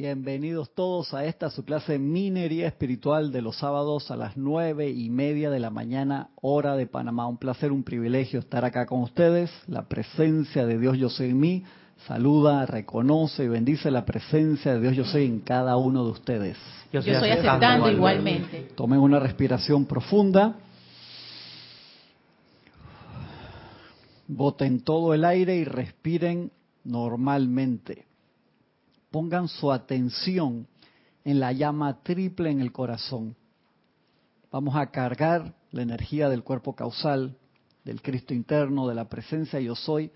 Bienvenidos todos a esta su clase Minería Espiritual de los sábados a las nueve y media de la mañana, hora de Panamá. Un placer, un privilegio estar acá con ustedes. La presencia de Dios Yo Soy en mí saluda, reconoce y bendice la presencia de Dios Yo Soy en cada uno de ustedes. Yo estoy, aceptando igualmente. Tomen una respiración profunda. Boten todo el aire y respiren normalmente pongan su atención en la llama triple en el corazón. Vamos a cargar la energía del cuerpo causal, del Cristo interno, de la presencia yo soy,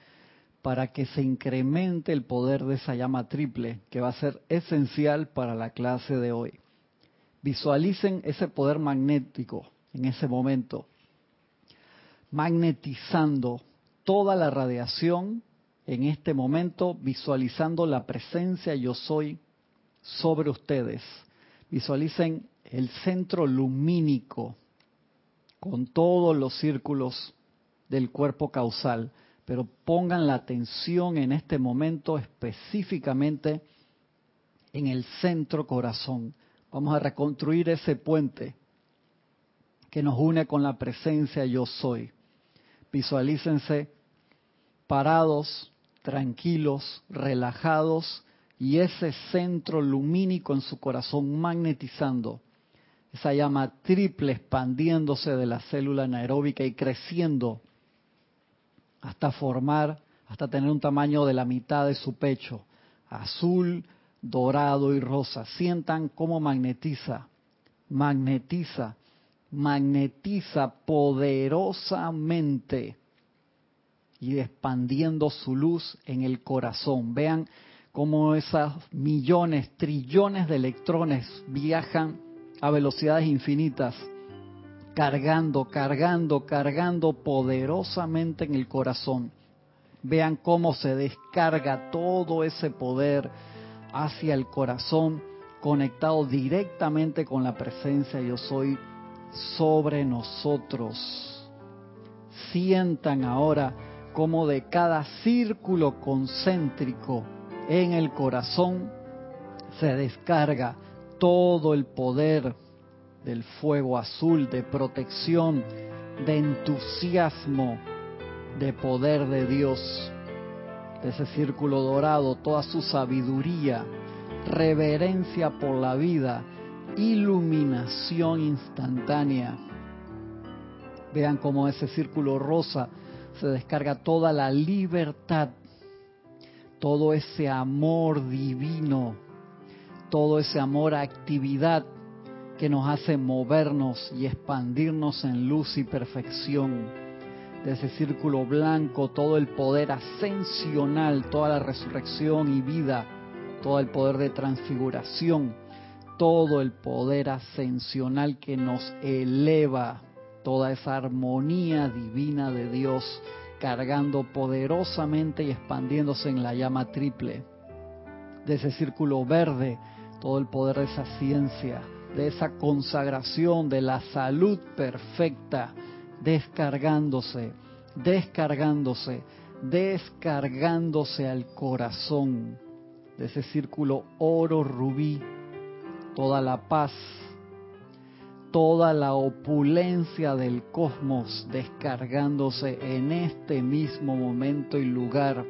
para que se incremente el poder de esa llama triple, que va a ser esencial para la clase de hoy. Visualicen ese poder magnético en ese momento, magnetizando toda la radiación en este momento visualizando la presencia yo soy sobre ustedes. Visualicen el centro lumínico con todos los círculos del cuerpo causal, pero pongan la atención en este momento específicamente en el centro corazón. Vamos a reconstruir ese puente que nos une con la presencia yo soy. Visualícense parados tranquilos, relajados y ese centro lumínico en su corazón magnetizando, esa llama triple expandiéndose de la célula anaeróbica y creciendo hasta formar, hasta tener un tamaño de la mitad de su pecho, azul, dorado y rosa. Sientan cómo magnetiza, magnetiza, magnetiza poderosamente y expandiendo su luz en el corazón. Vean cómo esos millones, trillones de electrones viajan a velocidades infinitas, cargando, cargando, cargando poderosamente en el corazón. Vean cómo se descarga todo ese poder hacia el corazón, conectado directamente con la presencia yo soy sobre nosotros. Sientan ahora como de cada círculo concéntrico en el corazón se descarga todo el poder del fuego azul, de protección, de entusiasmo, de poder de Dios, de ese círculo dorado, toda su sabiduría, reverencia por la vida, iluminación instantánea. Vean cómo ese círculo rosa se descarga toda la libertad, todo ese amor divino, todo ese amor a actividad que nos hace movernos y expandirnos en luz y perfección. De ese círculo blanco, todo el poder ascensional, toda la resurrección y vida, todo el poder de transfiguración, todo el poder ascensional que nos eleva toda esa armonía divina de Dios cargando poderosamente y expandiéndose en la llama triple. De ese círculo verde, todo el poder de esa ciencia, de esa consagración, de la salud perfecta, descargándose, descargándose, descargándose al corazón. De ese círculo oro rubí, toda la paz, toda la opulencia del cosmos descargándose en este mismo momento y lugar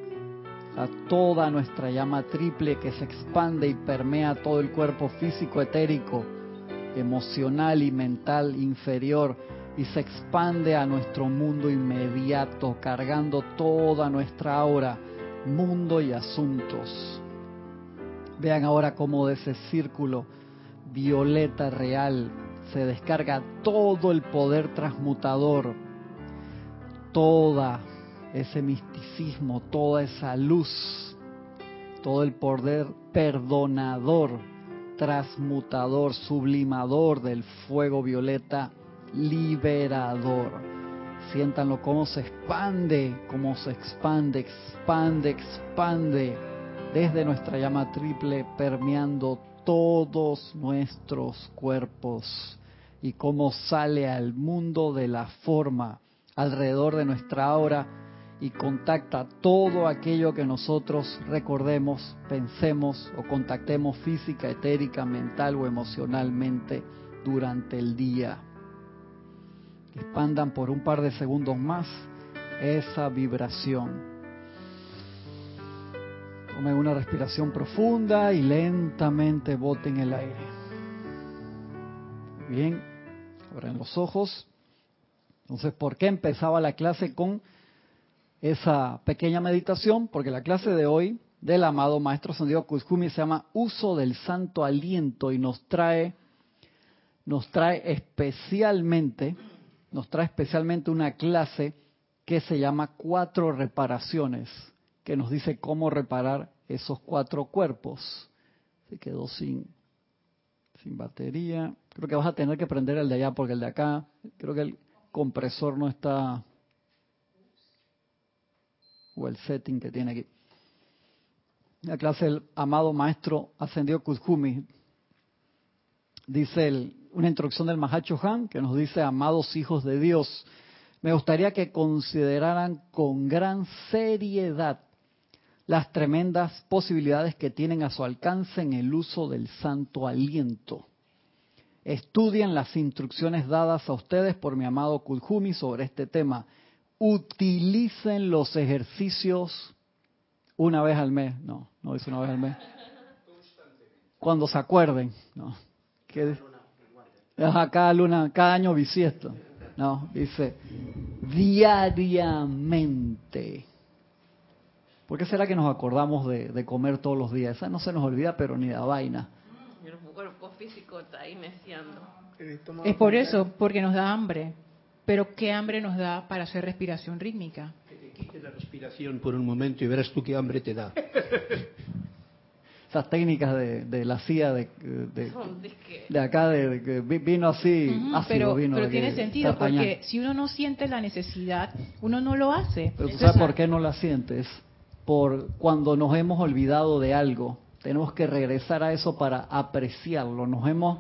a toda nuestra llama triple que se expande y permea todo el cuerpo físico, etérico, emocional y mental inferior y se expande a nuestro mundo inmediato, cargando toda nuestra aura, mundo y asuntos. Vean ahora cómo de ese círculo violeta real se descarga todo el poder transmutador, toda ese misticismo, toda esa luz, todo el poder perdonador, transmutador, sublimador del fuego violeta, liberador. Siéntanlo cómo se expande, cómo se expande, expande, expande desde nuestra llama triple, permeando todos nuestros cuerpos y cómo sale al mundo de la forma alrededor de nuestra aura y contacta todo aquello que nosotros recordemos, pensemos o contactemos física, etérica, mental o emocionalmente durante el día. Expandan por un par de segundos más esa vibración. Tomen una respiración profunda y lentamente boten el aire. Bien, abran los ojos. Entonces, ¿por qué empezaba la clase con esa pequeña meditación? Porque la clase de hoy del amado Maestro Sandido Kuzumi se llama Uso del Santo Aliento y nos trae, nos trae especialmente, nos trae especialmente una clase que se llama Cuatro Reparaciones, que nos dice cómo reparar esos cuatro cuerpos. Se quedó sin, sin batería. Creo que vas a tener que prender el de allá porque el de acá, creo que el compresor no está o el setting que tiene aquí. La clase del amado maestro ascendió Kuzhumi dice una introducción del Mahacho Han que nos dice, amados hijos de Dios, me gustaría que consideraran con gran seriedad las tremendas posibilidades que tienen a su alcance en el uso del santo aliento. Estudien las instrucciones dadas a ustedes por mi amado Kuzhumi sobre este tema utilicen los ejercicios una vez al mes. No, no dice una vez al mes. Cuando se acuerden. No. cada luna, cada año bisiesto. No, dice diariamente. ¿Por qué será que nos acordamos de, comer todos los días? Esa no se nos olvida, pero ni da vaina. El cuerpo físico está ahí Es por eso, porque nos da hambre. Pero ¿qué hambre nos da para hacer respiración rítmica? Que te quite la respiración por un momento y verás tú qué hambre te da. Esas técnicas de, la CIA de, de, acá, de, vino así, pero, pero tiene sentido, porque si uno no siente la necesidad, uno no lo hace. Pero tú sabes por qué no la sientes. Por cuando nos hemos olvidado de algo, tenemos que regresar a eso para apreciarlo. Nos hemos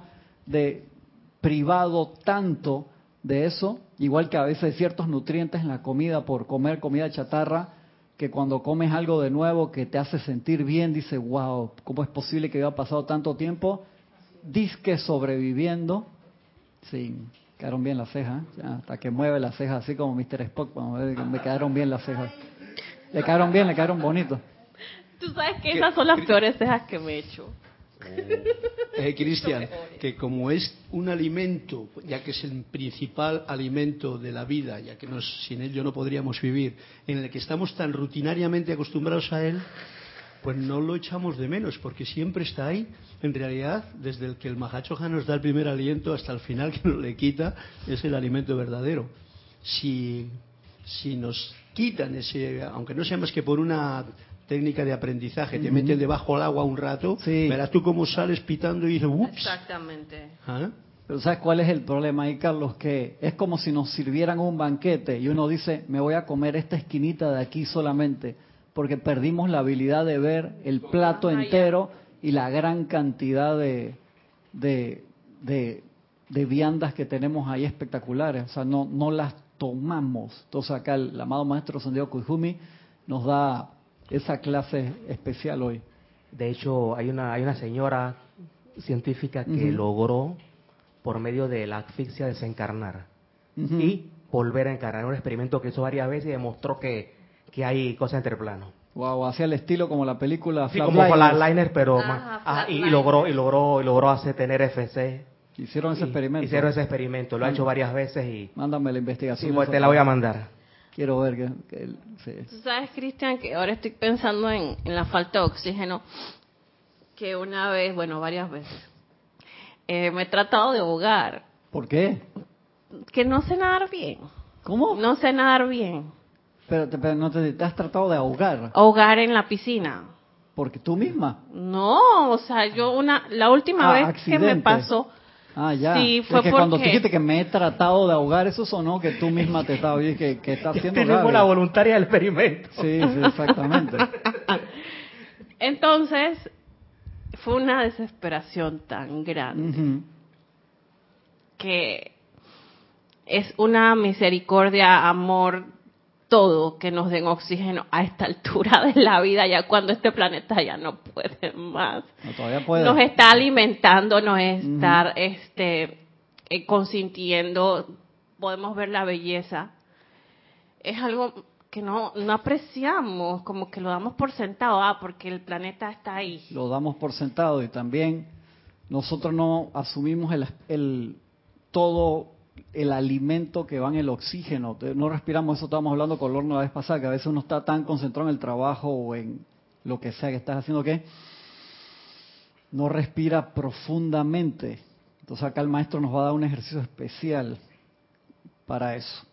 privado tanto de eso, igual que a veces hay ciertos nutrientes en la comida por comer comida chatarra, que cuando comes algo de nuevo que te hace sentir bien, dice, wow, ¿cómo es posible que haya pasado tanto tiempo? Disque sobreviviendo. Sí, quedaron bien las cejas, hasta que mueve las cejas así como Mr. Spock, me quedaron bien las cejas. Le quedaron bien, le quedaron bonitos. Tú sabes que esas son las peores cejas que me he hecho. Eh, Cristian, que como es un alimento, ya que es el principal alimento de la vida, ya que sin ello no podríamos vivir, en el que estamos tan rutinariamente acostumbrados a él, pues no lo echamos de menos, porque siempre está ahí. En realidad, desde el que el Mahachoja nos da el primer aliento hasta el final que nos le quita, es el alimento verdadero. Si, si nos quitan ese, aunque no sea más que por una técnica de aprendizaje, te meten debajo del agua un rato, verás tú cómo sales pitando y dices, ups. Exactamente. ¿Ah? Pero ¿sabes cuál es el problema ahí, Carlos? Que es como si nos sirvieran un banquete y uno dice, me voy a comer esta esquinita de aquí solamente, porque perdimos la habilidad de ver el plato entero y la gran cantidad de, de, de, viandas que tenemos ahí espectaculares. O sea, no, no las tomamos. Entonces acá el, amado maestro Santiago Kujumi nos da esa clase especial hoy. De hecho, hay una, hay una señora científica que logró, por medio de la asfixia, desencarnar y volver a encarnar. Un experimento que hizo varias veces y demostró que, que hay cosas entre planos. Wow, hacía el estilo como la película sí, como pero ah, más, y, logró y logró y logró hacer tener FC. Hicieron ese experimento. Hicieron ese experimento, lo ha hecho varias veces y. Mándame la investigación. Sí, pues te la voy a mandar. Quiero ver que... Tú sabes, Cristian, que ahora estoy pensando en, la falta de oxígeno, que una vez, bueno, varias veces, eh, me he tratado de ahogar. ¿Por qué? Que no sé nadar bien. ¿Cómo? No sé nadar bien. Pero, no te, has tratado de ahogar. Ahogar en la piscina. ¿Porque tú misma? No, o sea, yo una, la última ah, vez que me pasó, Ah, ya. Sí, fue cuando dijiste que me he tratado de ahogar, eso sonó que tú misma te estabas que, que está haciendo Tenemos la voluntaria del experimento. Sí, sí, exactamente. Entonces, fue una desesperación tan grande que es una misericordia, amor todo que nos den oxígeno a esta altura de la vida, ya cuando este planeta ya no puede más. Nos está alimentando, nos está este, eh, consintiendo, podemos ver la belleza. Es algo que no, no apreciamos, como que lo damos por sentado, ah, porque el planeta está ahí. Lo damos por sentado y también nosotros no asumimos el, el todo el alimento que va en el oxígeno. No respiramos, eso estábamos hablando con Lorna la vez pasada, que a veces uno está tan concentrado en el trabajo o en lo que sea que estás haciendo que no respira profundamente. Entonces acá el maestro nos va a dar un ejercicio especial para eso.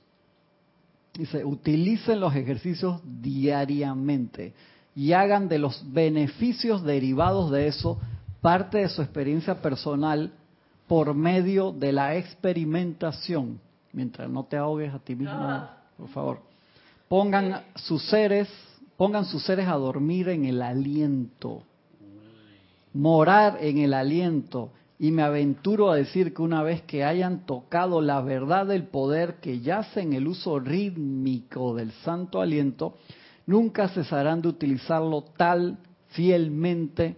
Dice, utilicen los ejercicios diariamente y hagan de los beneficios derivados de eso parte de su experiencia personal por medio de la experimentación. Mientras no te ahogues a ti mismo, por favor. Pongan sus seres, pongan sus seres a dormir en el aliento. Morar en el aliento. Y me aventuro a decir que una vez que hayan tocado la verdad del poder que yace en el uso rítmico del santo aliento, nunca cesarán de utilizarlo tal fielmente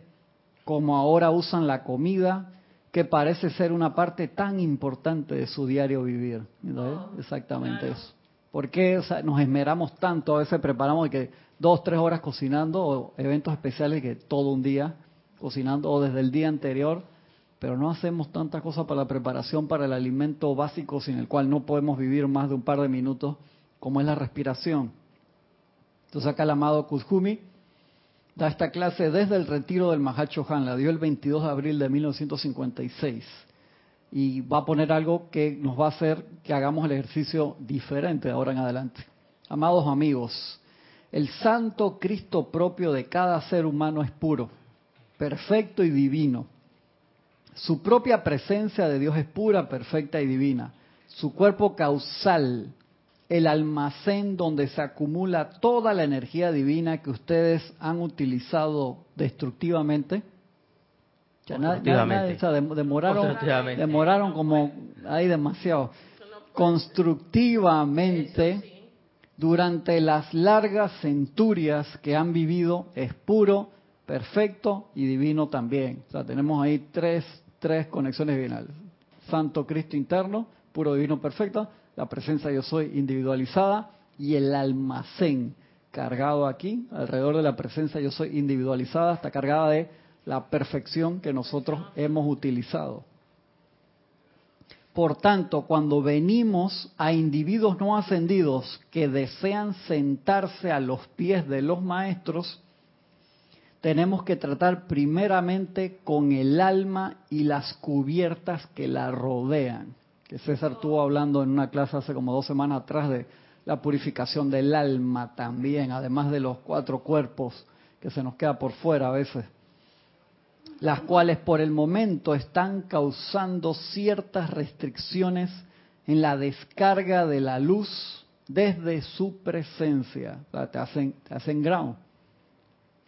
como ahora usan la comida, que parece ser una parte tan importante de su diario vivir. Oh, Exactamente eso. ¿Por qué nos esmeramos tanto? A veces preparamos que dos, tres horas cocinando, o eventos especiales que todo un día cocinando, o desde el día anterior, pero no hacemos tantas cosas para la preparación para el alimento básico sin el cual no podemos vivir más de un par de minutos, como es la respiración. Entonces acá el amado Kuzhumi da esta clase desde el retiro del Mahacho Han, la dio el 22 de abril de 1956. Y va a poner algo que nos va a hacer que hagamos el ejercicio diferente de ahora en adelante. Amados amigos, el santo Cristo propio de cada ser humano es puro, perfecto y divino. Su propia presencia de Dios es pura, perfecta y divina. Su cuerpo causal el almacén donde se acumula toda la energía divina que ustedes han utilizado destructivamente. demoraron, demoraron como hay demasiado. Constructivamente, durante las largas centurias que han vivido, es puro, perfecto y divino también. O sea, tenemos ahí tres, tres conexiones divinales. Santo Cristo interno, puro, divino, perfecto la presencia yo soy individualizada y el almacén cargado aquí, alrededor de la presencia yo soy individualizada, está cargada de la perfección que nosotros hemos utilizado. Por tanto, cuando venimos a individuos no ascendidos que desean sentarse a los pies de los maestros, tenemos que tratar primeramente con el alma y las cubiertas que la rodean que César estuvo hablando en una clase hace como dos semanas atrás de la purificación del alma también, además de los cuatro cuerpos que se nos queda por fuera a veces, las cuales por el momento están causando ciertas restricciones en la descarga de la luz desde su presencia. te hacen, te hacen ground.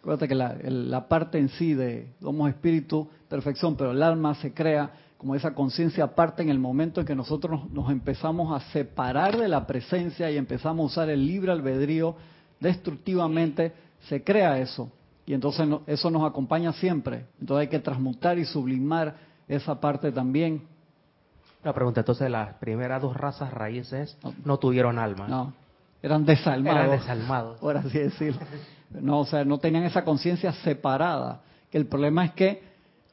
Acuérdate que la, parte en sí de somos espíritu, perfección, pero el alma se crea como esa conciencia aparte en el momento en que nosotros nos empezamos a separar de la presencia y empezamos a usar el libre albedrío destructivamente, se crea eso. Y entonces eso nos acompaña siempre. Entonces hay que transmutar y sublimar esa parte también. La pregunta, entonces las primeras dos razas raíces no, tuvieron alma. No, eran desalmados. Eran desalmados. Por así decirlo. No, o sea, no tenían esa conciencia separada. El problema es que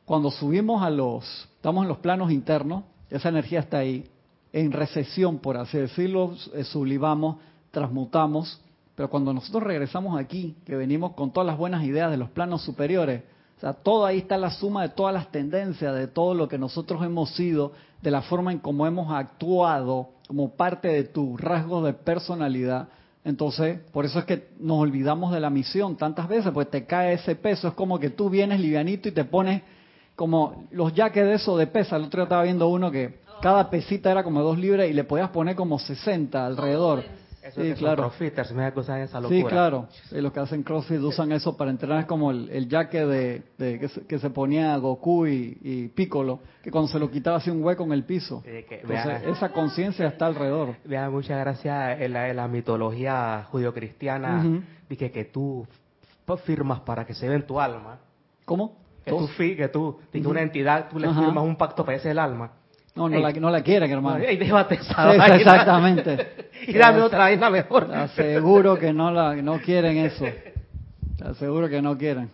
cuando subimos a los, estamos en los planos internos, esa energía está ahí, en recesión, por así decirlo, eh, sublimamos, transmutamos, pero cuando nosotros regresamos aquí, que venimos con todas las buenas ideas de los planos superiores, o sea, todo ahí está la suma de todas las tendencias, de todo lo que nosotros hemos sido, de la forma en cómo hemos actuado como parte de tu rasgo de personalidad. Entonces, por eso es que nos olvidamos de la misión tantas veces, pues te cae ese peso, es como que tú vienes livianito y te pones como los yaques de eso de pesa. El otro día estaba viendo uno que cada pesita era como dos libras y le podías poner como 60 alrededor. Eso sí, claro. crossfitters, me da esa locura. Sí, claro. los que hacen crossfit usan eso para entrenar como el, el jaque de, que, se, ponía Goku y, y, Piccolo, que cuando se lo quitaba hacía un hueco en el piso. Entonces, esa conciencia está alrededor. Vea, muchas gracias. En la, mitología judio-cristiana, dije que tú firmas para que se ve en tu alma. ¿Cómo? Que tú, que tú, una entidad, tú le firmas un pacto para ese el alma no, no, la, no la quieren, hermano. Ey, déjate Exactamente. y dame otra vaina mejor. Te aseguro que no, la, no quieren eso. Te aseguro que no quieren.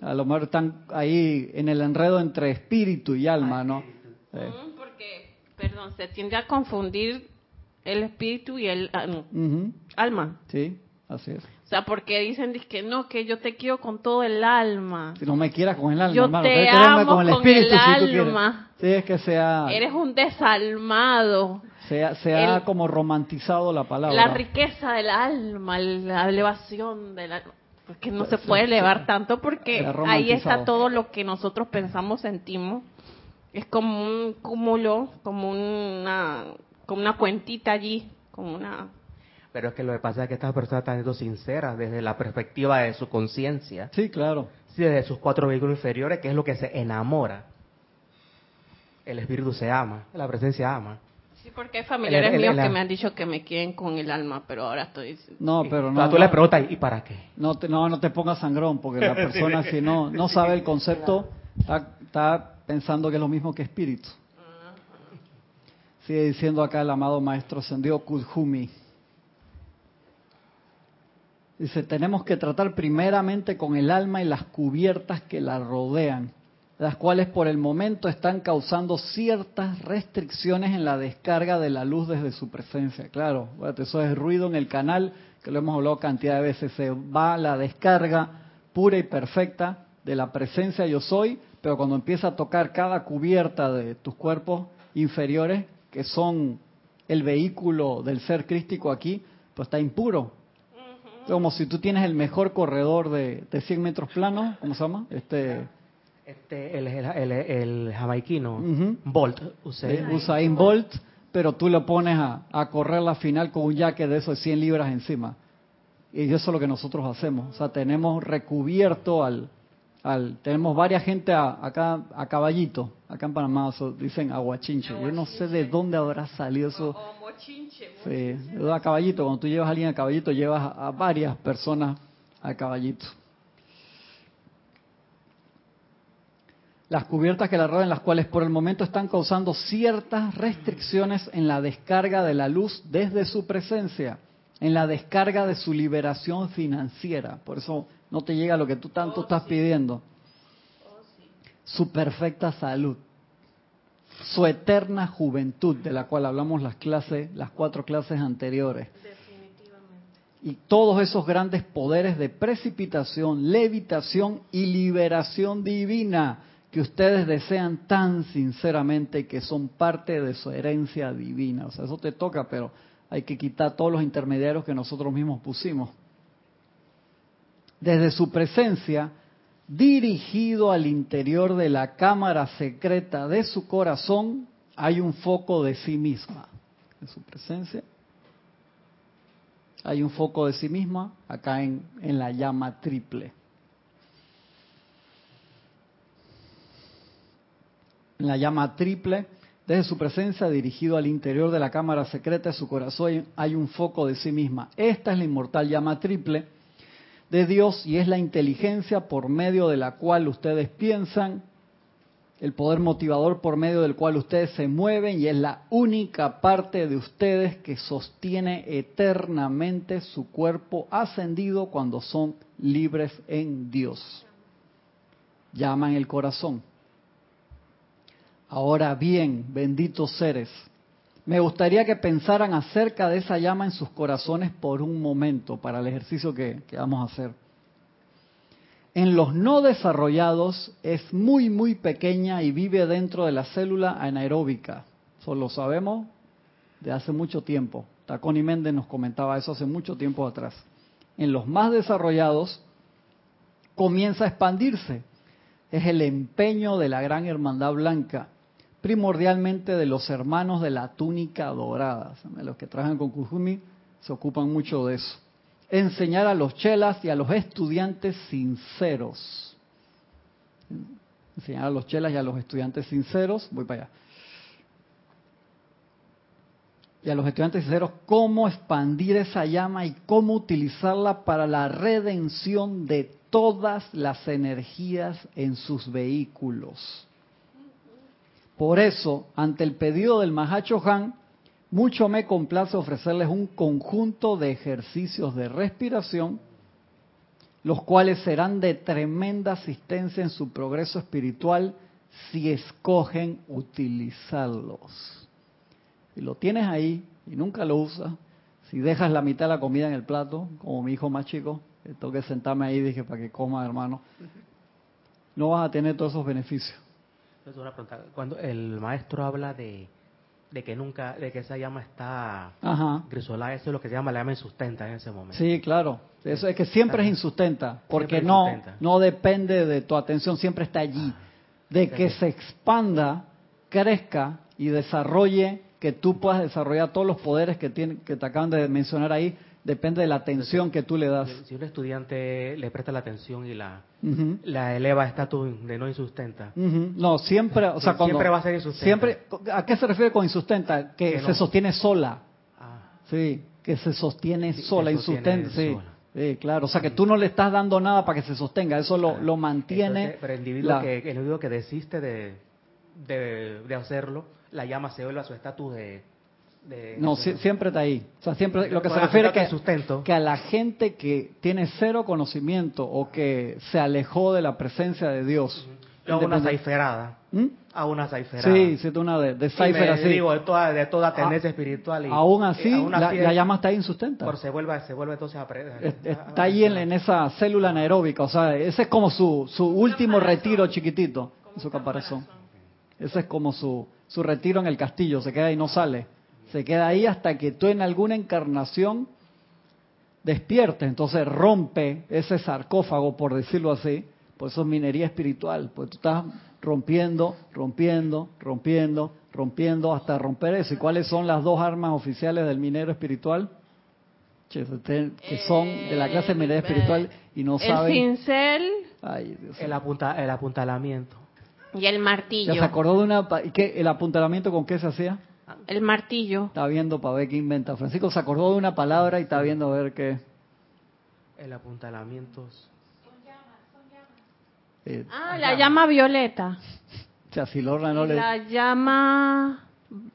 A lo mejor están ahí en el enredo entre espíritu y alma, ¿no? Porque, perdón, se tiende a confundir el espíritu y el ah, alma. Sí, así es. O sea, porque dicen que no, que yo te quiero con todo el alma. Si no me quieras con el alma, yo te amo con el, espíritu, alma. sí, es que sea... Eres un desalmado. Se, ha como romantizado la palabra. La riqueza del alma, la elevación del alma. Porque no se puede elevar tanto porque ahí está todo lo que nosotros pensamos, sentimos. Es como un cúmulo, como una, como una cuentita allí, como una pero es que lo que pasa es que estas personas están siendo sinceras desde la perspectiva de su conciencia. Sí, claro. Sí, desde sus cuatro vehículos inferiores, que es lo que se enamora. El espíritu se ama, la presencia ama. Sí, porque hay familiares míos que me han dicho que me quieren con el alma, pero ahora estoy... No, pero no... tú le preguntas, ¿y para qué? No te, no, no te pongas sangrón, porque la persona si no, no sabe el concepto, está, está pensando que es lo mismo que espíritu. Sigue diciendo acá el amado maestro Sendio Kudhumi. Dice, tenemos que tratar primeramente con el alma y las cubiertas que la rodean, las cuales por el momento están causando ciertas restricciones en la descarga de la luz desde su presencia. Claro, eso es ruido en el canal, que lo hemos hablado cantidad de veces. Se va la descarga pura y perfecta de la presencia yo soy, pero cuando empieza a tocar cada cubierta de tus cuerpos inferiores, que son el vehículo del ser crístico aquí, pues está impuro, como si tú tienes el mejor corredor de, de 100 metros plano, ¿cómo se llama? Este, este el, el, el, jamaiquino, Bolt. Usain. Usain Bolt, pero tú le pones a, a, correr la final con un jaque de esos 100 libras encima. Y eso es lo que nosotros hacemos. O sea, tenemos recubierto al... al tenemos varias gente acá a caballito, acá en Panamá, dicen aguachinche. Yo no sé de dónde habrá salido eso Sí, a caballito, cuando tú llevas a alguien a caballito, llevas a varias personas a caballito. Las cubiertas que la rodean, las cuales por el momento están causando ciertas restricciones en la descarga de la luz desde su presencia, en la descarga de su liberación financiera. Por eso no te llega lo que tú tanto estás pidiendo. Su perfecta salud su eterna juventud, de la cual hablamos las clases, las cuatro clases anteriores. Y todos esos grandes poderes de precipitación, levitación y liberación divina que ustedes desean tan sinceramente que son parte de su herencia divina. O sea, eso te toca, pero hay que quitar todos los intermediarios que nosotros mismos pusimos. Desde su presencia, dirigido al interior de la cámara secreta de su corazón, hay un foco de sí misma. En su presencia hay un foco de sí misma acá en, en la llama triple. En la llama triple, desde su presencia dirigido al interior de la cámara secreta de su corazón, hay un foco de sí misma. Esta es la inmortal llama triple de Dios y es la inteligencia por medio de la cual ustedes piensan, el poder motivador por medio del cual ustedes se mueven y es la única parte de ustedes que sostiene eternamente su cuerpo ascendido cuando son libres en Dios. Llaman el corazón. Ahora bien, benditos seres, me gustaría que pensaran acerca de esa llama en sus corazones por un momento para el ejercicio que, vamos a hacer. En los no desarrollados es muy, muy pequeña y vive dentro de la célula anaeróbica. Eso lo sabemos de hace mucho tiempo. Taconi Méndez nos comentaba eso hace mucho tiempo atrás. En los más desarrollados comienza a expandirse. Es el empeño de la gran hermandad blanca primordialmente de los hermanos de la túnica dorada. Los que trabajan con Kujumi se ocupan mucho de eso. Enseñar a los chelas y a los estudiantes sinceros. Enseñar a los chelas y a los estudiantes sinceros. Voy para allá. Y a los estudiantes sinceros cómo expandir esa llama y cómo utilizarla para la redención de todas las energías en sus vehículos. Por eso, ante el pedido del Mahacho Han, mucho me complace ofrecerles un conjunto de ejercicios de respiración, los cuales serán de tremenda asistencia en su progreso espiritual si escogen utilizarlos. Y lo tienes ahí y nunca lo usas, si dejas la mitad de la comida en el plato, como mi hijo más chico, tengo que sentarme ahí, dije, para que coma, hermano, no vas a tener todos esos beneficios. Cuando el maestro habla de, que nunca, de que esa llama está grisolada, eso es lo que se llama la llama insustenta en ese momento. Sí, claro. Eso es que siempre es insustenta, porque no, no depende de tu atención, siempre está allí. Ah, de que se expanda, crezca y desarrolle, que tú puedas desarrollar todos los poderes que, tiene, que te acaban de mencionar ahí, depende de la atención que tú le das. Si un estudiante le presta la atención y la, la eleva a estatus de no insustenta. No, siempre, o sea, siempre va a ser insustenta. Siempre, ¿A qué se refiere con insustenta? Que, se sostiene sola. Ah. Sí, que se sostiene sola, insustenta, sí. Sí, claro. O sea, que tú no le estás dando nada para que se sostenga, eso lo, lo mantiene. pero el individuo, que, el individuo que desiste de, de, de hacerlo, la llama se vuelve a su estatus de no, siempre está ahí. O sea, siempre lo que se refiere es que, que a la gente que tiene cero conocimiento o que se alejó de la presencia de Dios. a una caiferada. ¿Mm? A una caiferada. Sí, sí, una de, de así. Digo, de toda, de toda ah, tendencia espiritual. Y, aún así, la, llama está ahí insustenta. Por se vuelve, se vuelve entonces a... Está ahí en, esa célula anaeróbica. O sea, ese es como su, su último retiro chiquitito. Su caparazón. Ese es como su, su retiro en el castillo. Se queda y no sale se queda ahí hasta que tú en alguna encarnación despiertes, entonces rompe ese sarcófago, por decirlo así, pues eso es minería espiritual, pues tú estás rompiendo, rompiendo, rompiendo, rompiendo hasta romper eso. ¿Y cuáles son las dos armas oficiales del minero espiritual? Que son de la clase de minería espiritual y no saben. El cincel. El, apunta, el apuntalamiento. Y el martillo. ¿Ya se acordó de una. ¿qué, ¿El apuntalamiento con qué se hacía? El martillo. Está viendo para ver qué inventa. Francisco se acordó de una palabra y está viendo a ver qué. El apuntalamiento. Eh, ah, la llama violeta. O sea, si Lorna no le... La llama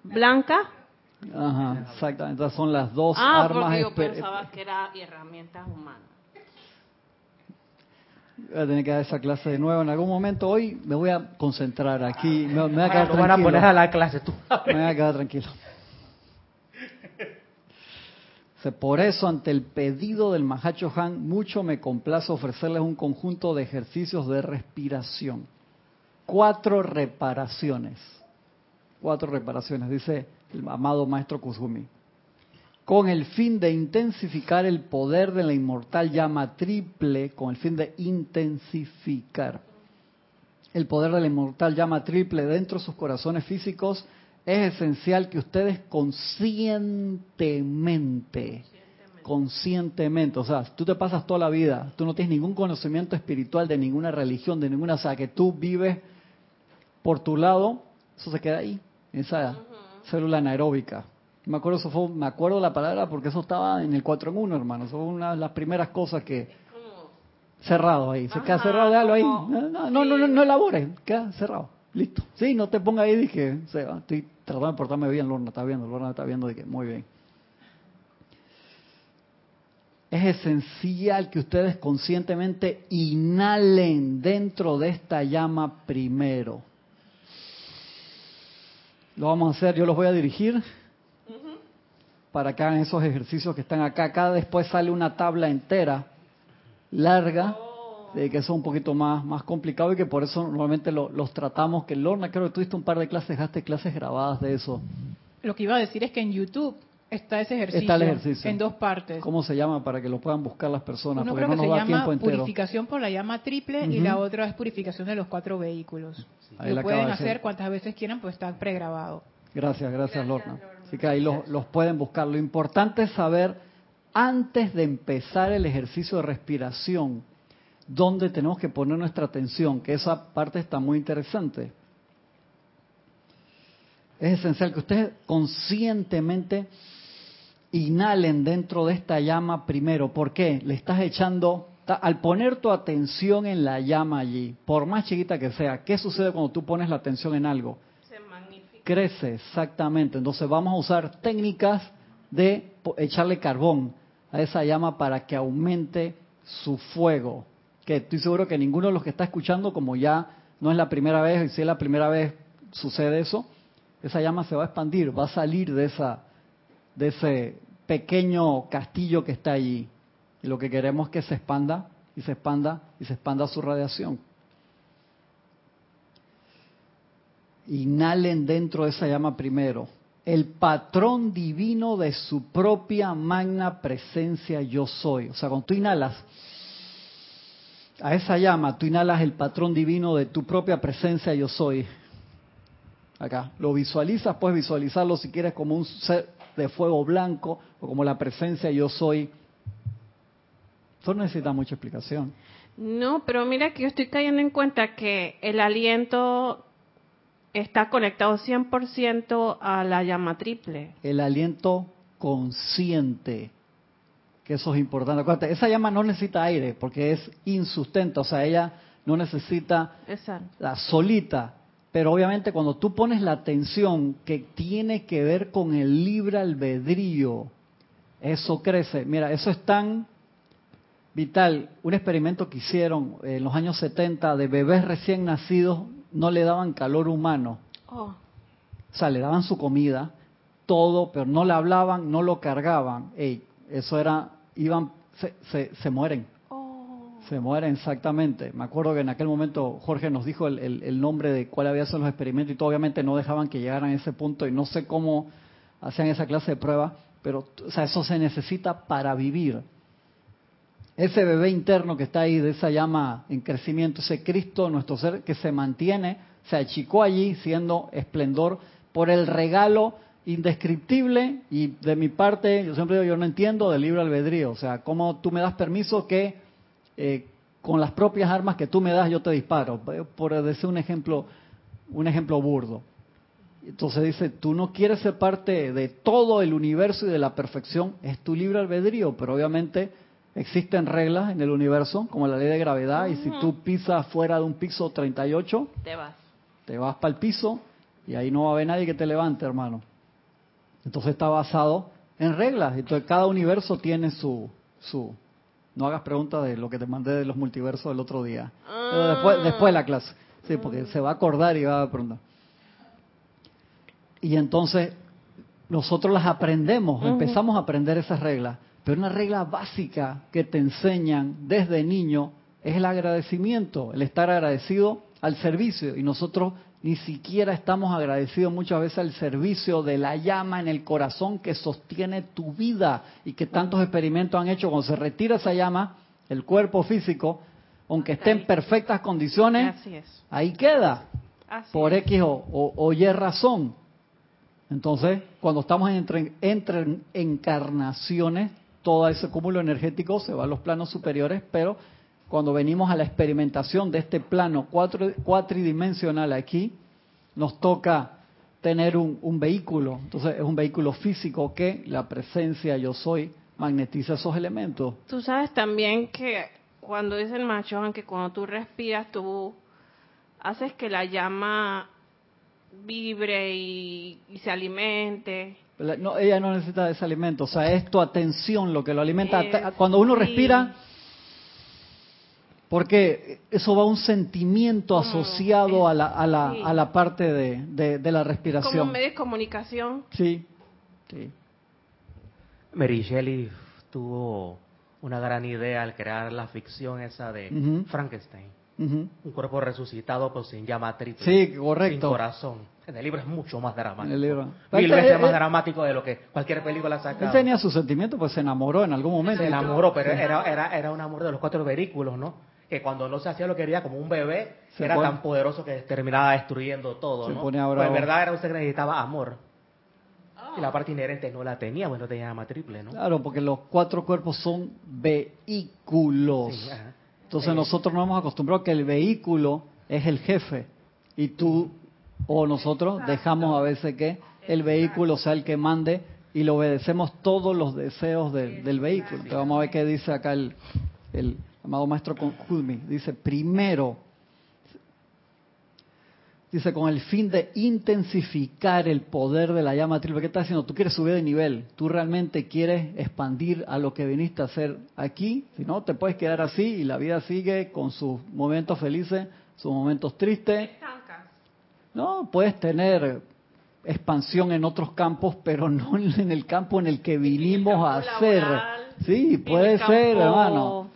blanca. Ajá, exactamente. Entonces son las dos ah, armas. Porque yo pensaba que era herramientas humanas. Voy a tener que dar esa clase de nuevo en algún momento. Hoy me voy a concentrar aquí. Me, voy a quedar tranquilo. van a poner a la clase tú. Me voy a quedar tranquilo. Por eso, ante el pedido del Mahacho Han, mucho me complace ofrecerles un conjunto de ejercicios de respiración. Cuatro reparaciones. Cuatro reparaciones, dice el amado maestro Kuzumi con el fin de intensificar el poder de la inmortal llama triple, con el fin de intensificar el poder de la inmortal llama triple dentro de sus corazones físicos, es esencial que ustedes conscientemente, conscientemente, o sea, tú te pasas toda la vida, tú no tienes ningún conocimiento espiritual de ninguna religión, de ninguna, o sea, que tú vives por tu lado, eso se queda ahí, en esa célula anaeróbica. Me acuerdo, eso fue, me acuerdo la palabra porque eso estaba en el 4 en 1, hermano. Eso fue una de las primeras cosas que... Cerrado ahí. Se queda cerrado, déjalo ahí. No, no, no, no, no elabores. Queda cerrado. Listo. Sí, no te ponga ahí. Dije, se va. Estoy tratando de portarme bien. Lorna está viendo. Lorna está viendo. Dije, muy bien. Es esencial que ustedes conscientemente inhalen dentro de esta llama primero. Lo vamos a hacer, yo los voy a dirigir para que hagan esos ejercicios que están acá. Acá después sale una tabla entera, larga, de que eso es un poquito más, más complicado y que por eso normalmente los tratamos. Que Lorna, creo que tuviste un par de clases, dejaste clases grabadas de eso. Lo que iba a decir es que en YouTube está ese ejercicio, en dos partes. ¿Cómo se llama para que lo puedan buscar las personas? Uno creo que se llama purificación por la llama triple y la otra es purificación de los cuatro vehículos. Lo pueden hacer cuantas veces quieran, pues está pregrabado. Gracias, gracias, Lorna. Así que ahí los, pueden buscar. Lo importante es saber antes de empezar el ejercicio de respiración, dónde tenemos que poner nuestra atención, que esa parte está muy interesante. Es esencial que ustedes conscientemente inhalen dentro de esta llama primero. ¿Por qué? Le estás echando, al poner tu atención en la llama allí, por más chiquita que sea, ¿qué sucede cuando tú pones la atención en algo? Crece, exactamente. Entonces vamos a usar técnicas de echarle carbón a esa llama para que aumente su fuego. Que estoy seguro que ninguno de los que está escuchando, como ya no es la primera vez, y si es la primera vez sucede eso, esa llama se va a expandir, va a salir de esa de ese pequeño castillo que está allí. Y lo que queremos es que se expanda y se expanda y se expanda su radiación. Inhalen dentro de esa llama primero el patrón divino de su propia magna presencia yo soy. O sea, cuando tú inhalas a esa llama, tú inhalas el patrón divino de tu propia presencia yo soy. Acá, lo visualizas, puedes visualizarlo si quieres como un ser de fuego blanco o como la presencia yo soy. Eso no necesita mucha explicación. No, pero mira que yo estoy cayendo en cuenta que el aliento está conectado 100% a la llama triple. El aliento consciente, que eso es importante. Acuérdate, esa llama no necesita aire porque es insustenta, o sea, ella no necesita la solita. Pero obviamente cuando tú pones la atención que tiene que ver con el libre albedrío, eso crece. Mira, eso es tan vital. Un experimento que hicieron en los años 70 de bebés recién nacidos no le daban calor humano. Oh. O sea, le daban su comida, todo, pero no le hablaban, no lo cargaban. Ey, eso era, iban, se, se, mueren. Oh. Se mueren exactamente. Me acuerdo que en aquel momento Jorge nos dijo el, el, nombre de cuál había sido los experimentos y todo, obviamente no dejaban que llegaran a ese punto y no sé cómo hacían esa clase de prueba, pero o sea, eso se necesita para vivir ese bebé interno que está ahí, de esa llama en crecimiento, ese Cristo, nuestro ser que se mantiene, se achicó allí siendo esplendor por el regalo indescriptible y de mi parte, yo siempre digo, yo no entiendo del libre albedrío, o sea, cómo tú me das permiso que eh, con las propias armas que tú me das yo te disparo, por decir un ejemplo, un ejemplo burdo. Entonces dice, tú no quieres ser parte de todo el universo y de la perfección, es tu libre albedrío, pero obviamente Existen reglas en el universo, como la ley de gravedad, y si tú pisas fuera de un piso 38, te vas. Te vas para el piso y ahí no va a haber nadie que te levante, hermano. Entonces está basado en reglas. Entonces cada universo tiene su... su no hagas preguntas de lo que te mandé de los multiversos el otro día. después, después de la clase. Sí, porque se va a acordar y va a preguntar. Y entonces nosotros las aprendemos, empezamos a aprender esas reglas. Pero una regla básica que te enseñan desde niño es el agradecimiento, el estar agradecido al servicio. Y nosotros ni siquiera estamos agradecidos muchas veces al servicio de la llama en el corazón que sostiene tu vida y que tantos experimentos han hecho. Cuando se retira esa llama, el cuerpo físico, aunque esté en perfectas condiciones, ahí queda. por X o, Y razón. Entonces, cuando estamos entre, entre encarnaciones, todo ese cúmulo energético se va a los planos superiores, pero cuando venimos a la experimentación de este plano cuatro, cuatridimensional aquí, nos toca tener un, vehículo. Entonces es un vehículo físico que la presencia yo soy magnetiza esos elementos. Tú sabes también que cuando dice el macho, que cuando tú respiras, tú haces que la llama vibre y se alimente. No, ella no necesita ese alimento, o sea, es tu atención lo que lo alimenta. Eh, cuando uno respira, porque eso va a un sentimiento mm, asociado a, la, a, la, a la parte de, de, la respiración. Como medio de comunicación. Sí, sí. Mary Shelley tuvo una gran idea al crear la ficción esa de Frankenstein. Un cuerpo resucitado, pero sin llama triple. Sí, correcto. Sin corazón. En el libro es mucho más dramático. el libro. Mil veces más dramático de lo que cualquier película saca. Él tenía su sentimiento, pues se enamoró en algún momento. Se enamoró, pero era, era, era un amor de los cuatro vehículos, ¿no? Que cuando no se hacía lo que quería como un bebé, era tan poderoso que terminaba destruyendo todo, ¿no? Pues en verdad era un ser que necesitaba amor. Y la parte inherente no la tenía, bueno, tenía llama triple, ¿no? Claro, porque los cuatro cuerpos son vehículos. Entonces nosotros nos hemos acostumbrado que el vehículo es el jefe. Y tú o nosotros dejamos a veces que el vehículo sea el que mande y le obedecemos todos los deseos del vehículo. Entonces vamos a ver qué dice acá el, el amado maestro Kudmi. Dice, primero, dice, con el fin de intensificar el poder de la llama triple. ¿Qué estás haciendo? Tú quieres subir de nivel. Tú realmente quieres expandir a lo que viniste a hacer aquí. Si no, te puedes quedar así y la vida sigue con sus momentos felices, sus momentos tristes. No, puedes tener expansión en otros campos, pero no en el campo en el que vinimos a hacer. Sí, puede ser, hermano.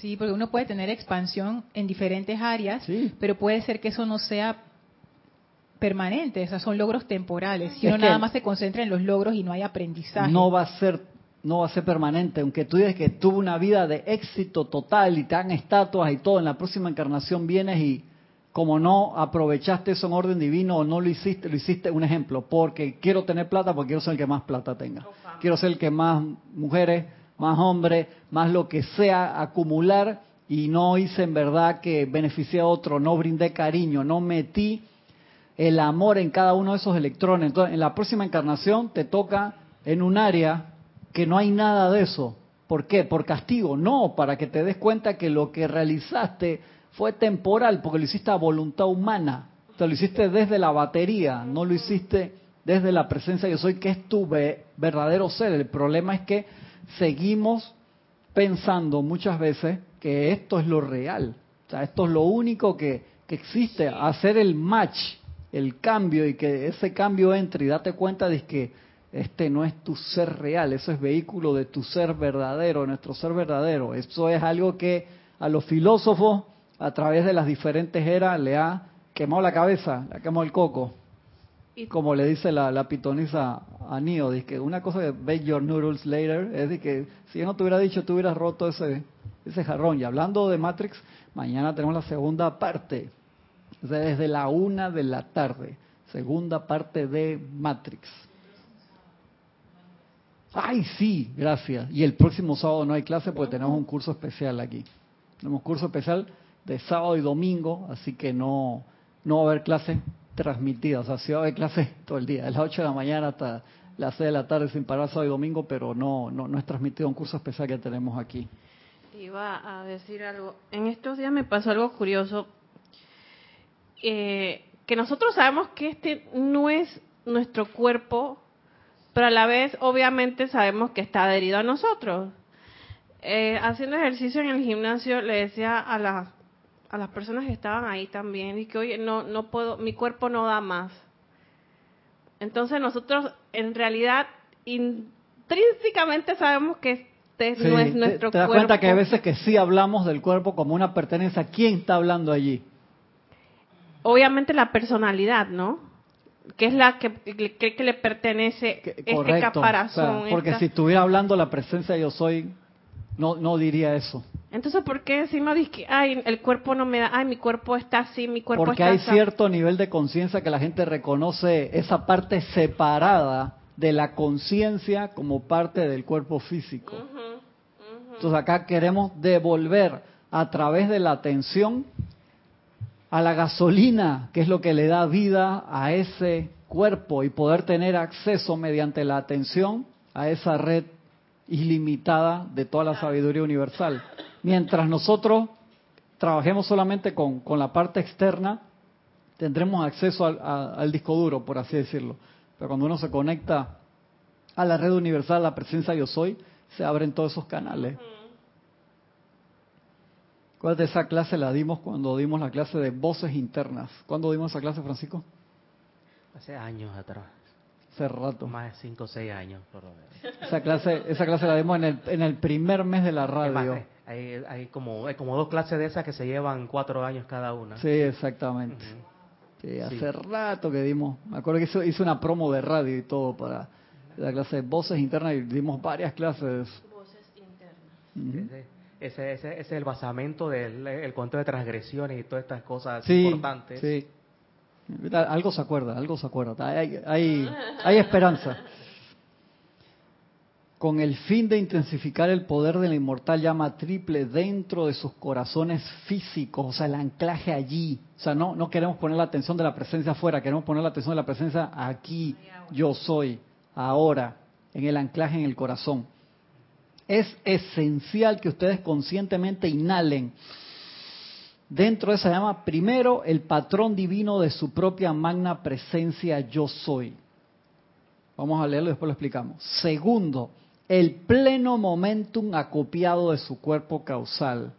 Sí, porque uno puede tener expansión en diferentes áreas, pero puede ser que eso no sea permanente, esos son logros temporales. Si uno nada más se concentra en los logros y no hay aprendizaje. No va a ser no va a ser permanente, aunque tú digas que tuvo una vida de éxito total y te dan estatuas y todo, en la próxima encarnación vienes y como no aprovechaste eso en orden divino o no lo hiciste, lo hiciste un ejemplo, porque quiero tener plata porque quiero ser el que más plata tenga. Quiero ser el que más mujeres, más hombres, más lo que sea acumular y no hice en verdad que beneficié a otro, no brindé cariño, no metí el amor en cada uno de esos electrones. Entonces, en la próxima encarnación te toca en un área que no hay nada de eso. ¿Por qué? Por castigo. No, para que te des cuenta que lo que realizaste fue temporal porque lo hiciste a voluntad humana. O lo hiciste desde la batería, no lo hiciste desde la presencia yo soy, que es tu verdadero ser. El problema es que seguimos pensando muchas veces que esto es lo real. O sea, esto es lo único que, que existe. Hacer el match, el cambio y que ese cambio entre y date cuenta de que este no es tu ser real, eso es vehículo de tu ser verdadero, nuestro ser verdadero. Eso es algo que a los filósofos a través de las diferentes eras le ha quemado la cabeza, le ha quemado el coco. Como le dice la, la pitonisa a Neo, dice que una cosa de bake your noodles later es de que si yo no te hubiera dicho, tú hubieras roto ese, ese jarrón. Y hablando de Matrix, mañana tenemos la segunda parte, desde la una de la tarde, segunda parte de Matrix. Ay, sí, gracias. Y el próximo sábado no hay clase porque tenemos un curso especial aquí. Tenemos curso especial de sábado y domingo, así que no, no va a haber clases transmitidas. O sea, sí va a haber clases todo el día, de las 8 de la mañana hasta las 6 de la tarde sin parar sábado y domingo, pero no, no, no es transmitido un curso especial que tenemos aquí. Iba a decir algo. En estos días me pasó algo curioso. Eh, que nosotros sabemos que este no es nuestro cuerpo, pero a la vez obviamente sabemos que está adherido a nosotros. Eh, haciendo ejercicio en el gimnasio le decía a la a las personas que estaban ahí también y que oye no no puedo mi cuerpo no da más entonces nosotros en realidad intrínsecamente sabemos que este no es nuestro te, te das cuenta que hay veces que sí hablamos del cuerpo como una pertenencia. Quién está hablando allí obviamente la personalidad no que es la que, que, le pertenece este caparazón porque si estuviera hablando la presencia yo soy no no diría eso entonces, ¿por qué encima dices que, ay, el cuerpo no me da, ay, mi cuerpo está así, mi cuerpo Porque está hay cierto nivel de conciencia que la gente reconoce esa parte separada de la conciencia como parte del cuerpo físico. Entonces acá queremos devolver a través de la atención a la gasolina, que es lo que le da vida a ese cuerpo y poder tener acceso mediante la atención a esa red ilimitada de toda la sabiduría universal. Mientras nosotros trabajemos solamente con, la parte externa, tendremos acceso al, disco duro, por así decirlo. Pero cuando uno se conecta a la red universal, la presencia yo soy, se abren todos esos canales. ¿Cuál de esa clase la dimos cuando dimos la clase de voces internas? ¿Cuándo dimos esa clase, Francisco? Hace años atrás hace rato. Más de 5 o 6 años, por lo menos. Esa clase, esa clase la dimos en el, en el primer mes de la radio. Hay, hay, como, hay como dos clases de esas que se llevan cuatro años cada una. Sí, exactamente. hace rato que dimos. Me acuerdo que hice, una promo de radio y todo para la clase de voces internas y dimos varias clases. Voces internas. ese, ese, es el basamento del el cuento de transgresiones y todas estas cosas sí, importantes. Sí. Algo se acuerda, algo se acuerda. Hay, hay, hay esperanza. Con el fin de intensificar el poder de la inmortal llama triple dentro de sus corazones físicos, o sea, el anclaje allí. O sea, no, no queremos poner la atención de la presencia afuera, queremos poner la atención de la presencia aquí, yo soy, ahora, en el anclaje en el corazón. Es esencial que ustedes conscientemente inhalen dentro de esa llama, primero, el patrón divino de su propia magna presencia yo soy. Vamos a leerlo y después lo explicamos. Segundo, el pleno momentum acopiado de su cuerpo causal.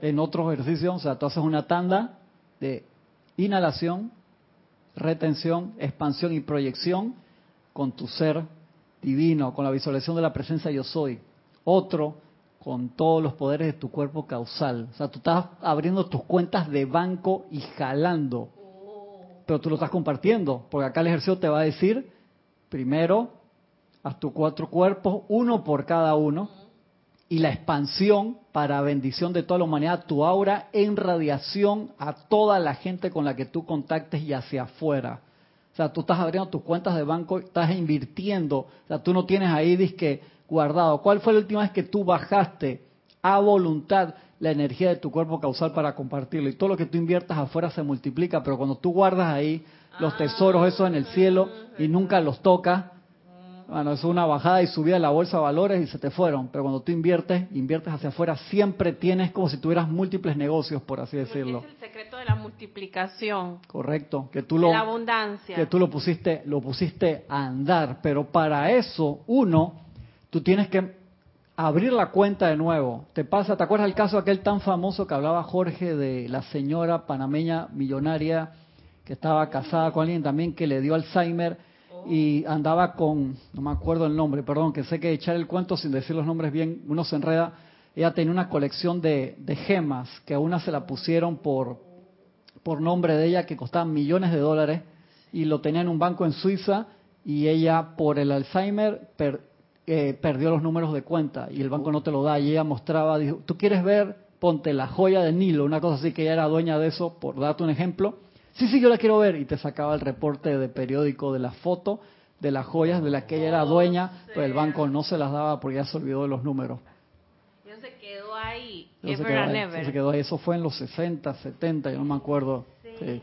En otros ejercicios, o sea, tú haces una tanda de inhalación, retención, expansión y proyección con tu ser divino, con la visualización de la presencia yo soy. Otro, con todos los poderes de tu cuerpo causal. O sea, tú estás abriendo tus cuentas de banco y jalando. Pero tú lo estás compartiendo, porque acá el ejercicio te va a decir, primero, haz tus cuatro cuerpos, uno por cada uno, y la expansión para bendición de toda la humanidad, tu aura en radiación a toda la gente con la que tú contactes y hacia afuera. O sea, tú estás abriendo tus cuentas de banco, estás invirtiendo, o sea, tú no tienes ahí disque guardado. ¿Cuál fue la última vez que tú bajaste a voluntad la energía de tu cuerpo causal para compartirlo? Y todo lo que tú inviertas afuera se multiplica, pero cuando tú guardas ahí los tesoros esos en el cielo y nunca los tocas, bueno, es una bajada y subida de la bolsa de valores y se te fueron. Pero cuando tú inviertes, inviertes hacia afuera, siempre tienes como si tuvieras múltiples negocios, por así decirlo. Es el secreto de la multiplicación. Correcto, que tú lo la abundancia. que tú lo pusiste, lo pusiste a andar, pero para eso uno tú tienes que abrir la cuenta de nuevo. Te pasa, ¿te acuerdas el caso aquel tan famoso que hablaba Jorge de la señora panameña millonaria que estaba casada con alguien también que le dio Alzheimer? Y andaba con, no me acuerdo el nombre, perdón, que sé que echar el cuento sin decir los nombres bien, uno se enreda. Ella tenía una colección de, de gemas que a una se la pusieron por, por nombre de ella que costaban millones de dólares y lo tenía en un banco en Suiza y ella por el Alzheimer eh, perdió los números de cuenta y el banco no te lo da y ella mostraba, dijo, ¿tú quieres ver? Ponte la joya de Nilo, una cosa así que ella era dueña de eso, por darte un ejemplo Sí, sí, yo la quiero ver. Y te sacaba el reporte de periódico de la foto de las joyas de las que ella era dueña, pero el banco no se las daba porque ya se olvidó de los números. Ya se quedó ahí. se quedó ahí, se quedó ahí. Eso fue en los 60, 70, yo no me acuerdo. Sí.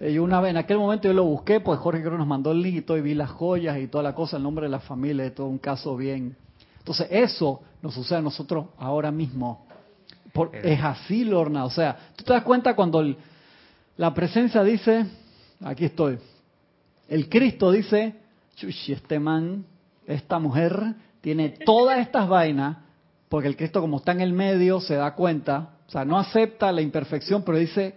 Y una vez, en aquel momento yo lo busqué, pues Jorge creo nos mandó el link y todo, y vi las joyas y toda la cosa, el nombre de la familia, y todo un caso bien. Entonces, eso nos sucede a nosotros ahora mismo. es así, Lorna. O sea, tú te das cuenta cuando el, la presencia dice, aquí estoy. El Cristo dice, este man, esta mujer, tiene todas estas vainas, porque el Cristo como está en el medio se da cuenta, o sea, no acepta la imperfección, pero dice,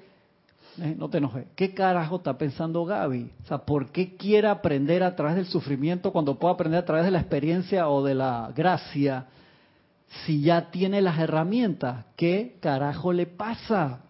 eh, no te enojes, ¿qué carajo está pensando Gaby? O sea, ¿por qué quiere aprender a través del sufrimiento cuando puede aprender a través de la experiencia o de la gracia? Si ya tiene las herramientas, ¿qué carajo le pasa?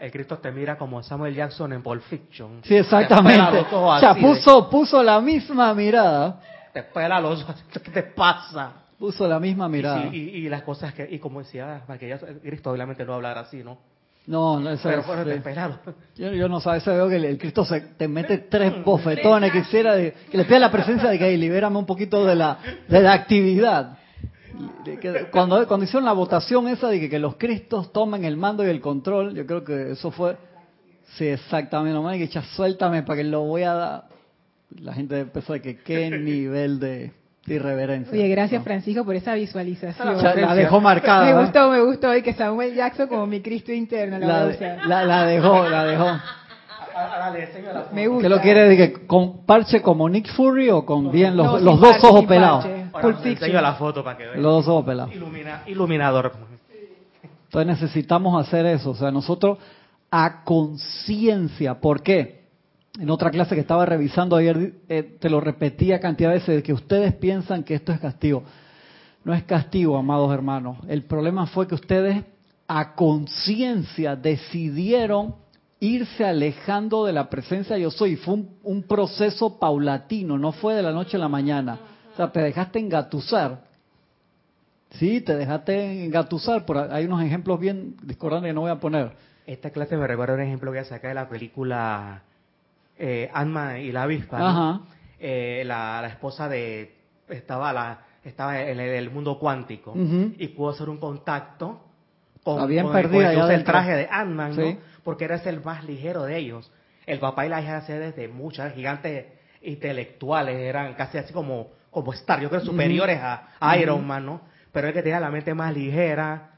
El Cristo te mira como Samuel Jackson en Pulp Fiction. Sí, exactamente. O sea, puso, puso la misma mirada. Te espera los ¿qué te pasa? Puso la misma mirada. Y, y, las cosas que, y como decía, que ya, Cristo obviamente no hablar así, ¿no? No, no, eso Pero bueno, te esperaron. Yo, yo, no sé, ese veo que el, Cristo se, te mete tres bofetones, quisiera de, que le pida la presencia de que libérame un poquito de la, de la actividad cuando, cuando hicieron la votación esa de que, los cristos tomen el mando y el control, yo creo que eso fue, sí, exactamente, no me que echa suéltame para que lo voy a dar. La gente empezó de que qué nivel de, irreverencia. Oye, gracias Francisco por esa visualización. la dejó marcada. Me gustó, me gustó y que Samuel Jackson como mi Cristo interno. La, la, dejó, la dejó. Me gusta. ¿Qué lo quiere? ¿Con parche como Nick Fury o con bien los, los dos ojos pelados? La foto para que vean. Los dos pelados. iluminador. Entonces necesitamos hacer eso. O sea, nosotros a conciencia. ¿Por qué? En otra clase que estaba revisando ayer, eh, te lo repetía cantidad de veces, de que ustedes piensan que esto es castigo. No es castigo, amados hermanos. El problema fue que ustedes a conciencia decidieron irse alejando de la presencia yo soy. Fue un, proceso paulatino, no fue de la noche a la mañana. O sea, te dejaste engatusar. Sí, te dejaste engatusar. Por, hay unos ejemplos bien discordantes que no voy a poner. Esta clase me recuerda un ejemplo que saca de la película eh, y la avispa. Eh, la, esposa de estaba la estaba en el, mundo cuántico y pudo hacer un contacto con, Habían con, perdido el traje de Ant-Man, ¿no? porque era el más ligero de ellos. El papá y la hija eran desde muchas gigantes intelectuales, eran casi así como, como Star, yo creo superiores a, Iron Man, ¿no? Pero el que tenía la mente más ligera,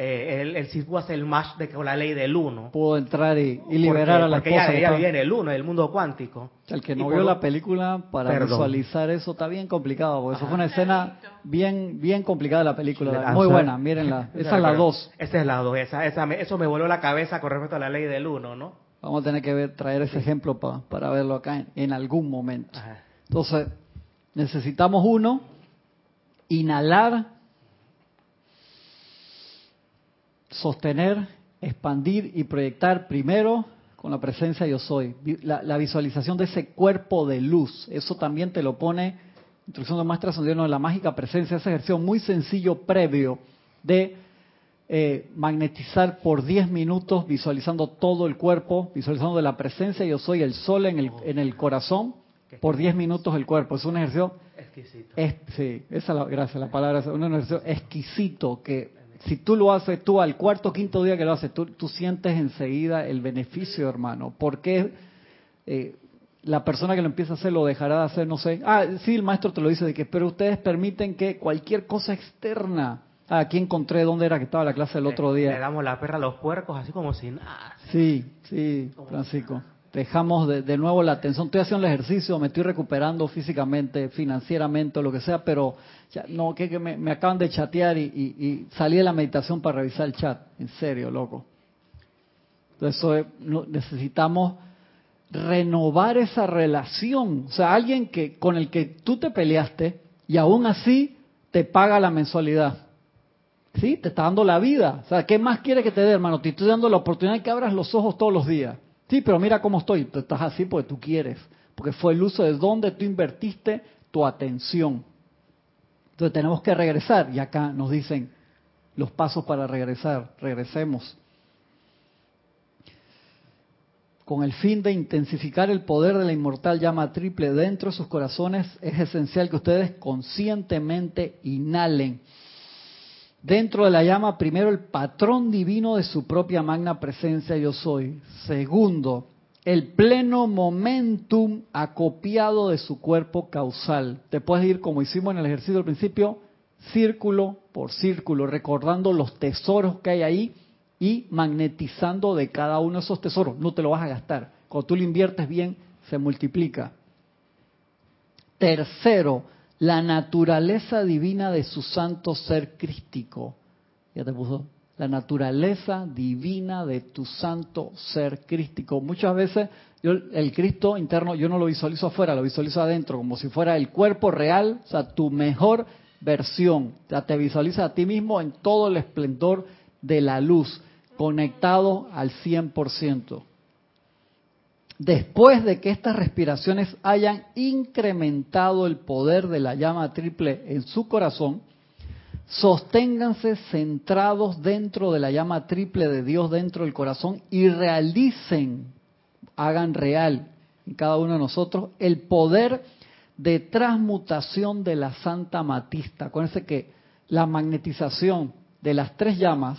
eh, el, el pudo hacer el match de, con la ley del uno. Pudo entrar y, liberar a la porque esposa. ella, vivía en el uno, el mundo cuántico. El que no vio la película, para visualizar eso está bien complicado, porque eso fue una escena bien bien complicada de la película. Muy buena, mírenla. Esa es la dos. Esa es la dos, esa, esa, eso me voló la cabeza con respecto a la ley del uno, ¿no? Vamos a tener que ver, traer ese ejemplo para verlo acá en, algún momento. Entonces, necesitamos uno, inhalar, sostener, expandir y proyectar primero con la presencia yo soy. La, visualización de ese cuerpo de luz, eso también te lo pone, instrucción de maestra Ascendido de la mágica presencia, ese ejercicio muy sencillo previo de eh, magnetizar por 10 minutos visualizando todo el cuerpo, visualizando la presencia yo soy el sol en el, en el corazón por 10 minutos el cuerpo. Es un ejercicio exquisito. sí, esa la, gracias, la palabra es un ejercicio exquisito que si tú lo haces tú al cuarto quinto día que lo haces, tú, tú sientes enseguida el beneficio, hermano. Porque eh, la persona que lo empieza a hacer lo dejará de hacer, no sé. Ah, sí, el maestro te lo dice de que, pero ustedes permiten que cualquier cosa externa Ah, aquí encontré dónde era que estaba la clase el otro día. Le damos la perra a los puercos, así como si nada. Sí, sí, Francisco. Dejamos de, nuevo la atención. Estoy haciendo el ejercicio, me estoy recuperando físicamente, financieramente, lo que sea, pero ya, no, que, me, acaban de chatear y, salí de la meditación para revisar el chat. En serio, loco. Entonces, necesitamos renovar esa relación. O sea, alguien que con el que tú te peleaste y aún así te paga la mensualidad. Sí, te está dando la vida. O sea, ¿qué más quiere que te dé, hermano? Te estoy dando la oportunidad de que abras los ojos todos los días. Sí, pero mira cómo estoy. Tú estás así porque tú quieres. Porque fue el uso de donde tú invertiste tu atención. Entonces tenemos que regresar. Y acá nos dicen los pasos para regresar. Regresemos. Con el fin de intensificar el poder de la inmortal llama triple dentro de sus corazones, es esencial que ustedes conscientemente inhalen Dentro de la llama, primero, el patrón divino de su propia magna presencia yo soy. Segundo, el pleno momentum acopiado de su cuerpo causal. Te puedes ir, como hicimos en el ejercicio al principio, círculo por círculo, recordando los tesoros que hay ahí y magnetizando de cada uno de esos tesoros. No te lo vas a gastar. Cuando tú lo inviertes bien, se multiplica. Tercero, la naturaleza divina de su santo ser crístico. Ya te puso la naturaleza divina de tu santo ser crístico. Muchas veces yo, el Cristo interno yo no lo visualizo afuera, lo visualizo adentro, como si fuera el cuerpo real, o sea, tu mejor versión. O te visualiza a ti mismo en todo el esplendor de la luz, conectado al 100% después de que estas respiraciones hayan incrementado el poder de la llama triple en su corazón, sosténganse centrados dentro de la llama triple de Dios dentro del corazón y realicen, hagan real en cada uno de nosotros el poder de transmutación de la Santa Matista. Acuérdense que la magnetización de las tres llamas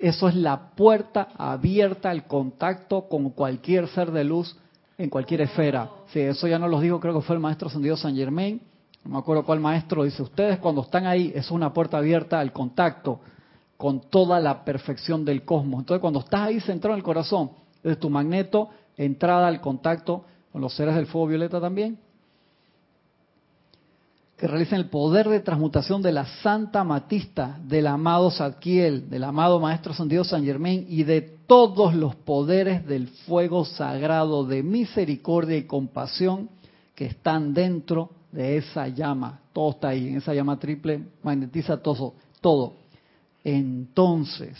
eso es la puerta abierta al contacto con cualquier ser de luz en cualquier esfera. Sí, eso ya nos lo dijo, creo que fue el maestro Ascendido San Germain. No me acuerdo cuál maestro dice, ustedes cuando están ahí es una puerta abierta al contacto con toda la perfección del cosmos. Entonces cuando estás ahí centrado en el corazón, es tu magneto, entrada al contacto con los seres del fuego violeta también, que realicen el poder de transmutación de la Santa Matista, del amado Zadkiel, del amado Maestro Santiago San Germain y de todos los poderes del fuego sagrado de misericordia y compasión que están dentro de esa llama. Todo está ahí, en esa llama triple, magnetiza todo. todo. Entonces,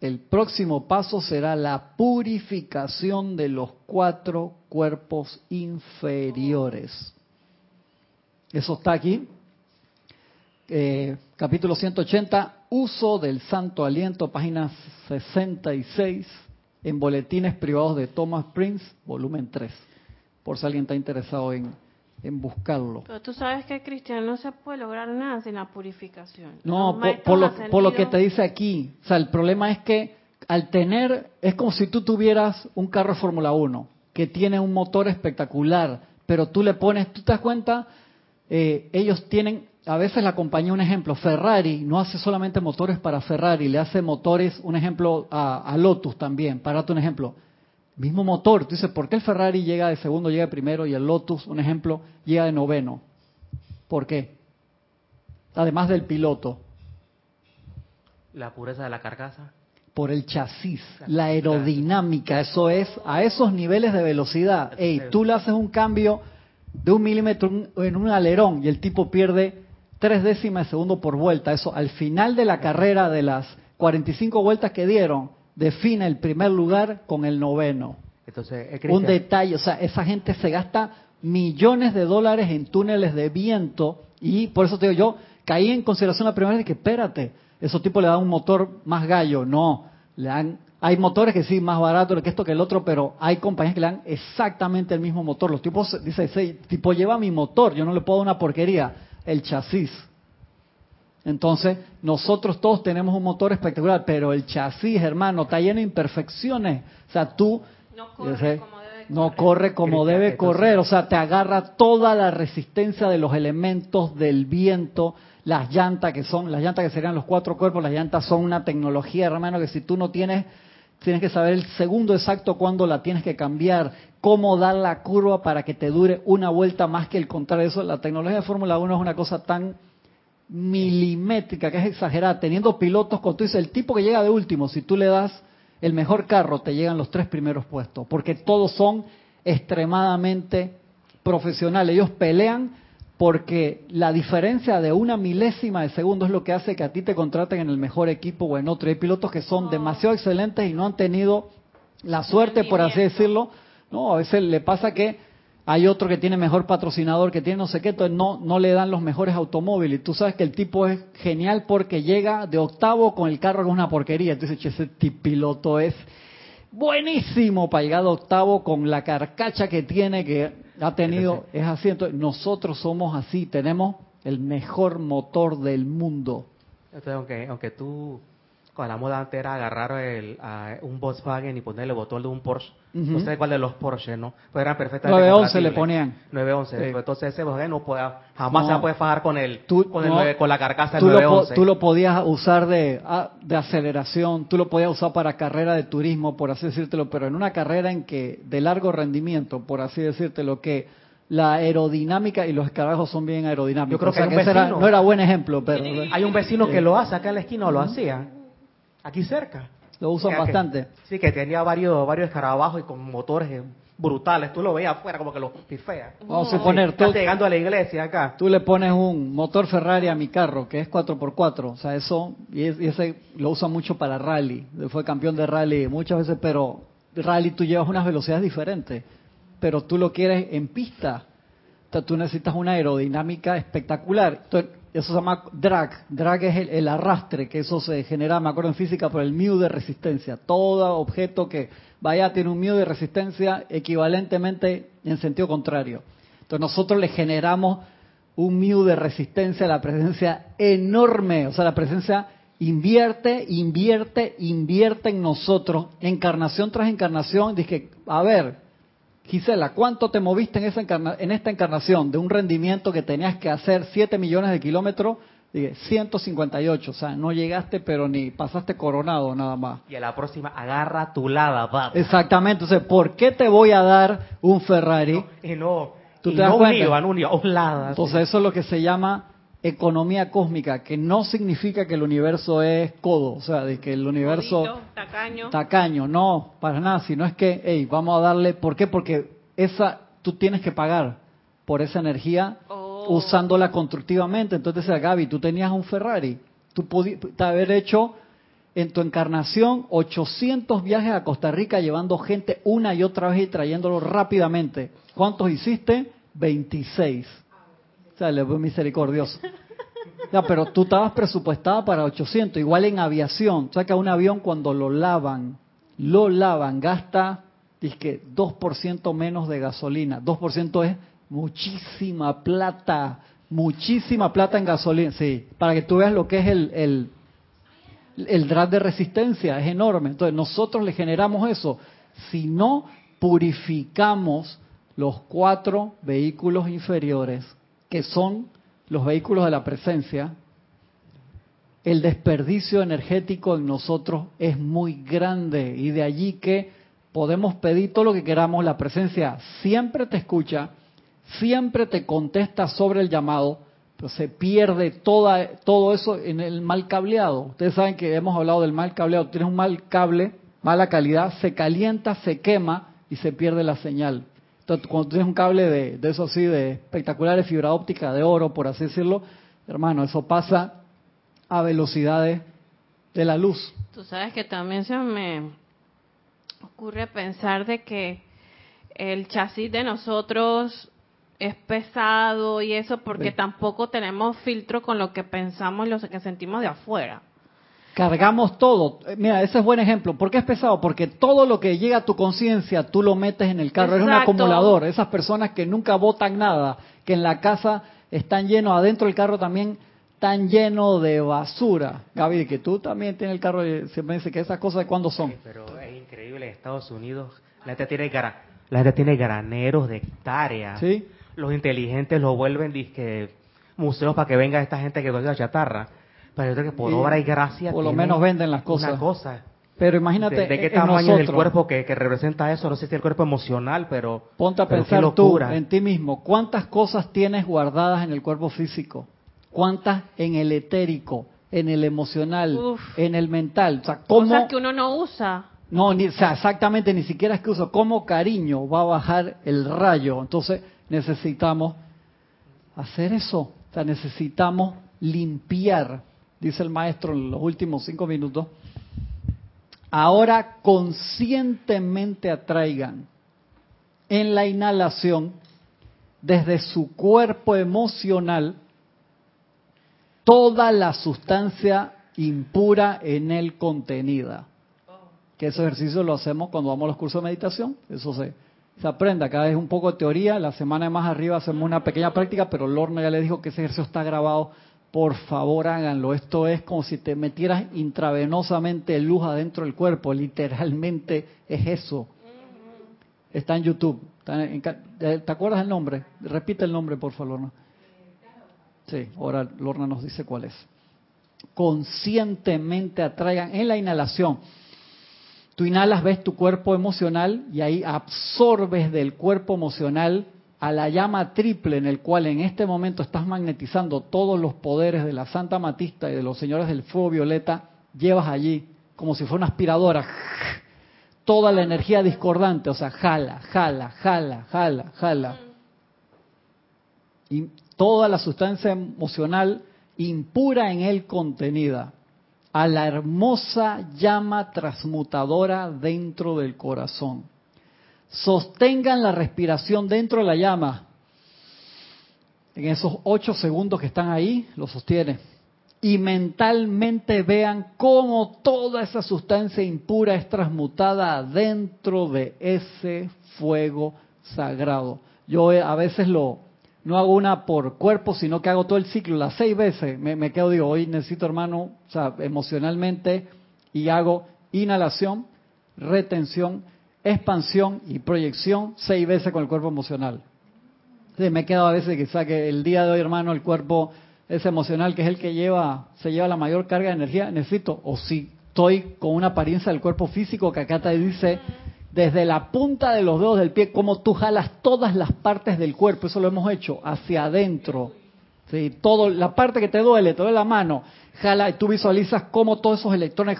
el próximo paso será la purificación de los cuatro cuerpos inferiores eso está aquí. Eh, capítulo 180, uso del santo aliento, página 66. en Boletines Privados de Thomas Prince, volumen 3, por si alguien está interesado en, en buscarlo. Pero tú sabes que, Cristian, no se puede lograr nada sin la purificación. No, por, lo, por lo que te dice aquí. O sea, el problema es que al tener, es como si tú tuvieras un carro de Fórmula 1 que tiene un motor espectacular, pero tú le pones, tú te das cuenta, eh, ellos tienen, a veces la compañía, un ejemplo, Ferrari no hace solamente motores para Ferrari, le hace motores, un ejemplo, a, Lotus también, para darte un ejemplo. Mismo motor, tú dices, ¿por qué el Ferrari llega de segundo, llega de primero y el Lotus, un ejemplo, llega de noveno? ¿Por qué? Además del piloto. La pureza de la carcasa por el chasis, la aerodinámica, eso es, a esos niveles de velocidad. Ey, tú le haces un cambio de un milímetro en un alerón y el tipo pierde tres décimas de segundo por vuelta. Eso al final de la carrera de las 45 vueltas que dieron, define el primer lugar con el noveno. Entonces, un detalle, o sea, esa gente se gasta millones de dólares en túneles de viento y por eso te digo yo, caí en consideración la primera vez que espérate, esos tipos le dan un motor más gallo. No, le dan, hay motores que sí, más baratos que esto que el otro, pero hay compañías que le dan exactamente el mismo motor. Los tipos dicen, ese tipo lleva mi motor, yo no le puedo dar una porquería, el chasis. Entonces, nosotros todos tenemos un motor espectacular, pero el chasis, hermano, está lleno de imperfecciones. O sea, tú no corre como debe, no corre como debe correr. O sea, te agarra toda la resistencia de los elementos del viento, las llantas que son, las llantas que serían los cuatro cuerpos, las llantas son una tecnología, hermano, que si tú no tienes, tienes que saber el segundo exacto cuándo la tienes que cambiar, cómo dar la curva para que te dure una vuelta más que el contrario. Eso, la tecnología de Fórmula 1 es una cosa tan milimétrica que es exagerada, teniendo pilotos, con tú dices, el tipo que llega de último, si tú le das el mejor carro, te llegan los tres primeros puestos, porque todos son extremadamente profesionales. Ellos pelean porque la diferencia de una milésima de segundo es lo que hace que a ti te contraten en el mejor equipo o en otro. Hay pilotos que son demasiado excelentes y no han tenido la suerte, por así decirlo. No, a veces le pasa que hay otro que tiene mejor patrocinador, que tiene no sé qué, entonces no, no le dan los mejores automóviles. Y tú sabes que el tipo es genial porque llega de octavo con el carro que es una porquería. Entonces, ese piloto es buenísimo para llegar de octavo con la carcacha que tiene, que ha tenido, es así. Entonces, nosotros somos así, tenemos el mejor motor del mundo. Entonces, aunque, aunque tú con la moda antes era agarrar el, un Volkswagen y ponerle el botón de un Porsche. No sé cuál de los Porsche, ¿no? Pero eran perfectamente 911 le ponían. 911. Entonces ese Volkswagen no puede, jamás se va a poder fajar con el, con, el con la carcasa del 911. tú lo podías usar de, ah, de aceleración, tú lo podías usar para carrera de turismo, por así decírtelo, pero en una carrera en que de largo rendimiento, por así decírtelo, que la aerodinámica y los escarabajos son bien aerodinámicos. Yo creo que, era, no era buen ejemplo, pero... Hay un vecino que lo hace acá en la esquina o lo hacía aquí cerca. Lo usan bastante. sí, que tenía varios, varios escarabajos y con motores brutales. Tú lo veías afuera como que los pifea. Vamos a suponer, tú, llegando a la iglesia acá. Tú le pones un motor Ferrari a mi carro, que es 4x4. O sea, eso, y, ese lo usa mucho para rally. Fue campeón de rally muchas veces, pero rally tú llevas unas velocidades diferentes. Pero tú lo quieres en pista. Entonces tú necesitas una aerodinámica espectacular. Entonces, eso se llama drag. Drag es el, arrastre, que eso se genera, me acuerdo en física, por el mu de resistencia. Todo objeto que vaya tiene un mu de resistencia equivalentemente en sentido contrario. Entonces nosotros le generamos un mu de resistencia a la presencia enorme. O sea, la presencia invierte, invierte, invierte en nosotros, encarnación tras encarnación. Dije, a ver, Gisela, ¿cuánto te moviste en, esa en esta encarnación de un rendimiento que tenías que hacer 7 millones de kilómetros? Dije, 158, o sea, no llegaste, pero ni pasaste coronado nada más. Y a la próxima, agarra tu lada, va. Exactamente, entonces, ¿por qué te voy a dar un Ferrari? y no, ¿Tú te das cuenta? un lada. Entonces, eso es lo que se llama economía cósmica, que no significa que el universo es codo, o sea, de que el universo tacaño. tacaño, no, para nada, sino es que, hey, vamos a darle, ¿por qué? Porque esa, tú tienes que pagar por esa energía oh. usándola constructivamente. Entonces, Gaby, tú tenías un Ferrari, tú pudiste haber hecho en tu encarnación 800 viajes a Costa Rica llevando gente una y otra vez y trayéndolo rápidamente. ¿Cuántos hiciste? 26 o sea, le fue misericordioso. Ya, pero tú estabas presupuestada para 800, igual en aviación. O sea, que a un avión cuando lo lavan, lo lavan, gasta, que 2% menos de gasolina. 2% es muchísima plata, muchísima plata en gasolina. Sí, para que tú veas lo que es el, el, el drag de resistencia, es enorme. Entonces nosotros le generamos eso. Si no purificamos los cuatro vehículos inferiores, que son los vehículos de la presencia, el desperdicio energético en nosotros es muy grande y de allí que podemos pedir todo lo que queramos, la presencia siempre te escucha, siempre te contesta sobre el llamado, pero se pierde toda, todo eso en el mal cableado. Ustedes saben que hemos hablado del mal cableado, tienes un mal cable, mala calidad, se calienta, se quema y se pierde la señal. Cuando tienes un cable de, de eso así, de espectaculares fibra óptica, de oro, por así decirlo, hermano, eso pasa a velocidades de la luz. Tú sabes que también se me ocurre pensar de que el chasis de nosotros es pesado y eso porque tampoco tenemos filtro con lo que pensamos y lo que sentimos de afuera. Cargamos todo. Mira, ese es buen ejemplo. ¿Por qué es pesado? Porque todo lo que llega a tu conciencia, tú lo metes en el carro. Es un acumulador. Esas personas que nunca botan nada, que en la casa están llenos, adentro del carro también tan lleno de basura. Gaby, que tú también tienes el carro, siempre dice que esas cosas de cuándo son. pero es increíble, en Estados Unidos la gente tiene, la gente tiene graneros de hectáreas. ¿Sí? Los inteligentes lo vuelven disque museos para que venga esta gente que la chatarra. Pero yo creo que por obra y gracia por lo menos venden las cosas. Una cosa. Pero imagínate, ¿de, qué tamaño es el cuerpo que, representa eso? No sé si es el cuerpo emocional, pero ponte a pensar tú en ti mismo. ¿Cuántas cosas tienes guardadas en el cuerpo físico? ¿Cuántas en el etérico, en el emocional, en el mental? O sea, ¿cómo, Cosas que uno no usa. No, ni, o sea, exactamente, ni siquiera es que uso. ¿Cómo cariño va a bajar el rayo? Entonces necesitamos hacer eso. O sea, necesitamos limpiar, dice el maestro en los últimos cinco minutos. Ahora conscientemente atraigan en la inhalación desde su cuerpo emocional toda la sustancia impura en él contenida. Que ese ejercicio lo hacemos cuando vamos a los cursos de meditación, eso se, se aprende, acá es un poco de teoría, la semana más arriba hacemos una pequeña práctica, pero Lorna ya le dijo que ese ejercicio está grabado, por favor háganlo, esto es como si te metieras intravenosamente luz adentro del cuerpo, literalmente es eso. Está en YouTube, ¿te acuerdas el nombre? Repite el nombre, por favor. ¿no? Sí, ahora Lorna nos dice cuál es. Conscientemente atraigan en la inhalación. Tú inhalas, ves tu cuerpo emocional y ahí absorbes del cuerpo emocional a la llama triple en el cual en este momento estás magnetizando todos los poderes de la Santa Matista y de los señores del fuego violeta, llevas allí como si fuera una aspiradora toda la energía discordante, o sea, jala, jala, jala, jala, jala. Y toda la sustancia emocional impura en él contenida a la hermosa llama transmutadora dentro del corazón. Sostengan la respiración dentro de la llama. En esos ocho segundos que están ahí, lo sostiene. Y mentalmente vean cómo toda esa sustancia impura es transmutada dentro de ese fuego sagrado. Yo a veces lo, no hago una por cuerpo, sino que hago todo el ciclo, las seis veces. Me, quedo, digo, hoy necesito, hermano, emocionalmente, y hago inhalación, retención, expansión y proyección seis veces con el cuerpo emocional. Me quedo a veces que que el día de hoy, hermano, el cuerpo es emocional, que es el que lleva, se lleva la mayor carga de energía, necesito, o si estoy con una apariencia del cuerpo físico que acá te dice desde la punta de los dedos del pie, como tú jalas todas las partes del cuerpo, eso lo hemos hecho, hacia adentro. ¿sí? Todo, la parte que te duele, te duele la mano, jala y tú visualizas cómo todos esos electrones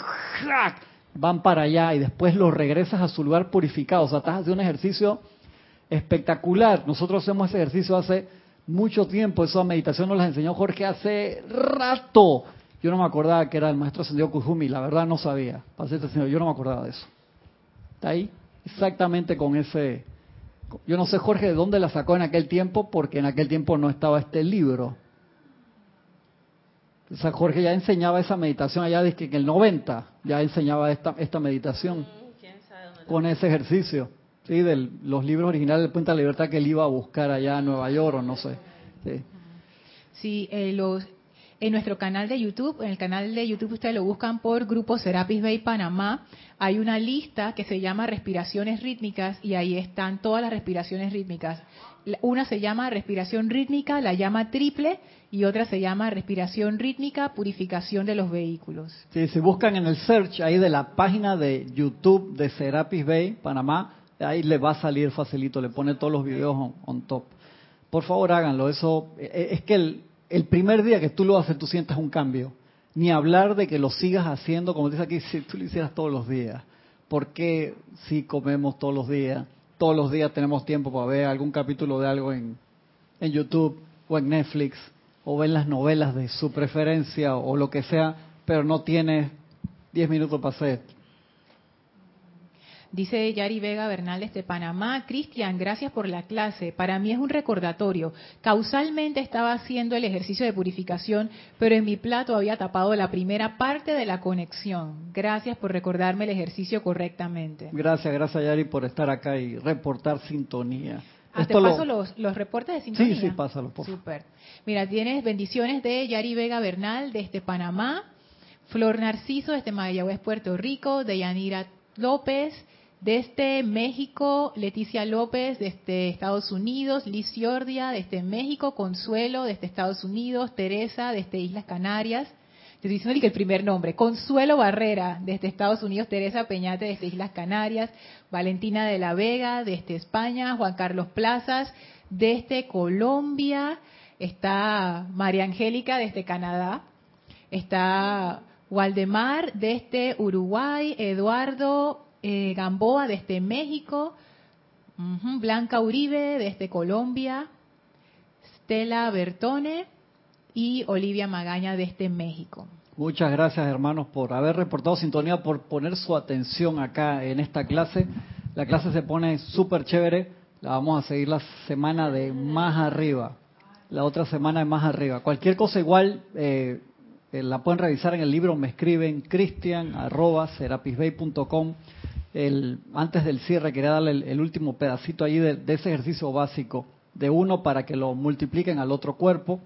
van para allá y después los regresas a su lugar purificado. O sea, estás haciendo un ejercicio espectacular. Nosotros hacemos ese ejercicio hace mucho tiempo, esa meditación nos la enseñó Jorge hace rato. Yo no me acordaba que era el maestro Sendio Kujumi, la verdad no sabía. Yo no me acordaba de eso. ¿Está ahí? exactamente con ese... Yo no sé, Jorge, de dónde la sacó en aquel tiempo, porque en aquel tiempo no estaba este libro. O sea, Jorge ya enseñaba esa meditación allá desde que en el 90 ya enseñaba esta, esta meditación. Mm, con ese ejercicio, ¿sí? De los libros originales de Puente de la Libertad que él iba a buscar allá en Nueva York o no sé. Sí, sí eh, los, en nuestro canal de YouTube, en el canal de YouTube ustedes lo buscan por Grupo Serapis Bay Panamá, hay una lista que se llama respiraciones rítmicas y ahí están todas las respiraciones rítmicas. Una se llama respiración rítmica, la llama triple, y otra se llama respiración rítmica, purificación de los vehículos. Sí, si buscan en el search ahí de la página de YouTube de Serapis Bay, Panamá, ahí le va a salir facilito, le pone todos los videos on, top. Por favor, háganlo. Eso e, e, es que el, primer día que tú lo haces, tú sientes un cambio. Ni hablar de que lo sigas haciendo, como dice aquí, si tú lo hicieras todos los días. ¿Por qué si comemos todos los días? Todos los días tenemos tiempo para ver algún capítulo de algo en, en YouTube o en Netflix o ver las novelas de su preferencia o, lo que sea, pero no tienes 10 minutos para hacer Dice Yari Vega Bernal de Panamá, Cristian, gracias por la clase. Para mí es un recordatorio. Causalmente estaba haciendo el ejercicio de purificación, pero en mi plato había tapado la primera parte de la conexión. Gracias por recordarme el ejercicio correctamente. Gracias, gracias Yari por estar acá y reportar sintonía. Ah, te paso los, los, reportes de sintonía. Sí, sí, pásalo, por Super. Mira, tienes bendiciones de Yari Vega Bernal desde Panamá, Flor Narciso desde Mayagüez, Puerto Rico, de Yanira López, desde México, Leticia López, desde Estados Unidos, Liz Ciordia, desde México, Consuelo, desde Estados Unidos, Teresa, desde Islas Canarias. Estoy diciendo que el primer nombre, Consuelo Barrera, desde Estados Unidos, Teresa Peñate, desde Islas Canarias, Valentina de la Vega, desde España, Juan Carlos Plazas, desde Colombia, está María Angélica, desde Canadá, está Waldemar, desde Uruguay, Eduardo eh, Gamboa desde México, Blanca Uribe desde Colombia, Stella Bertone y Olivia Magaña desde México. Muchas gracias hermanos por haber reportado sintonía, por poner su atención acá en esta clase. La clase se pone súper chévere, la vamos a seguir la semana de más arriba, la otra semana de más arriba. Cualquier cosa igual, eh, eh, la pueden revisar en el libro, me escriben cristian arroba serapisbay.com antes del cierre quería darle el, último pedacito ahí de, ese ejercicio básico de uno para que lo multipliquen al otro cuerpo,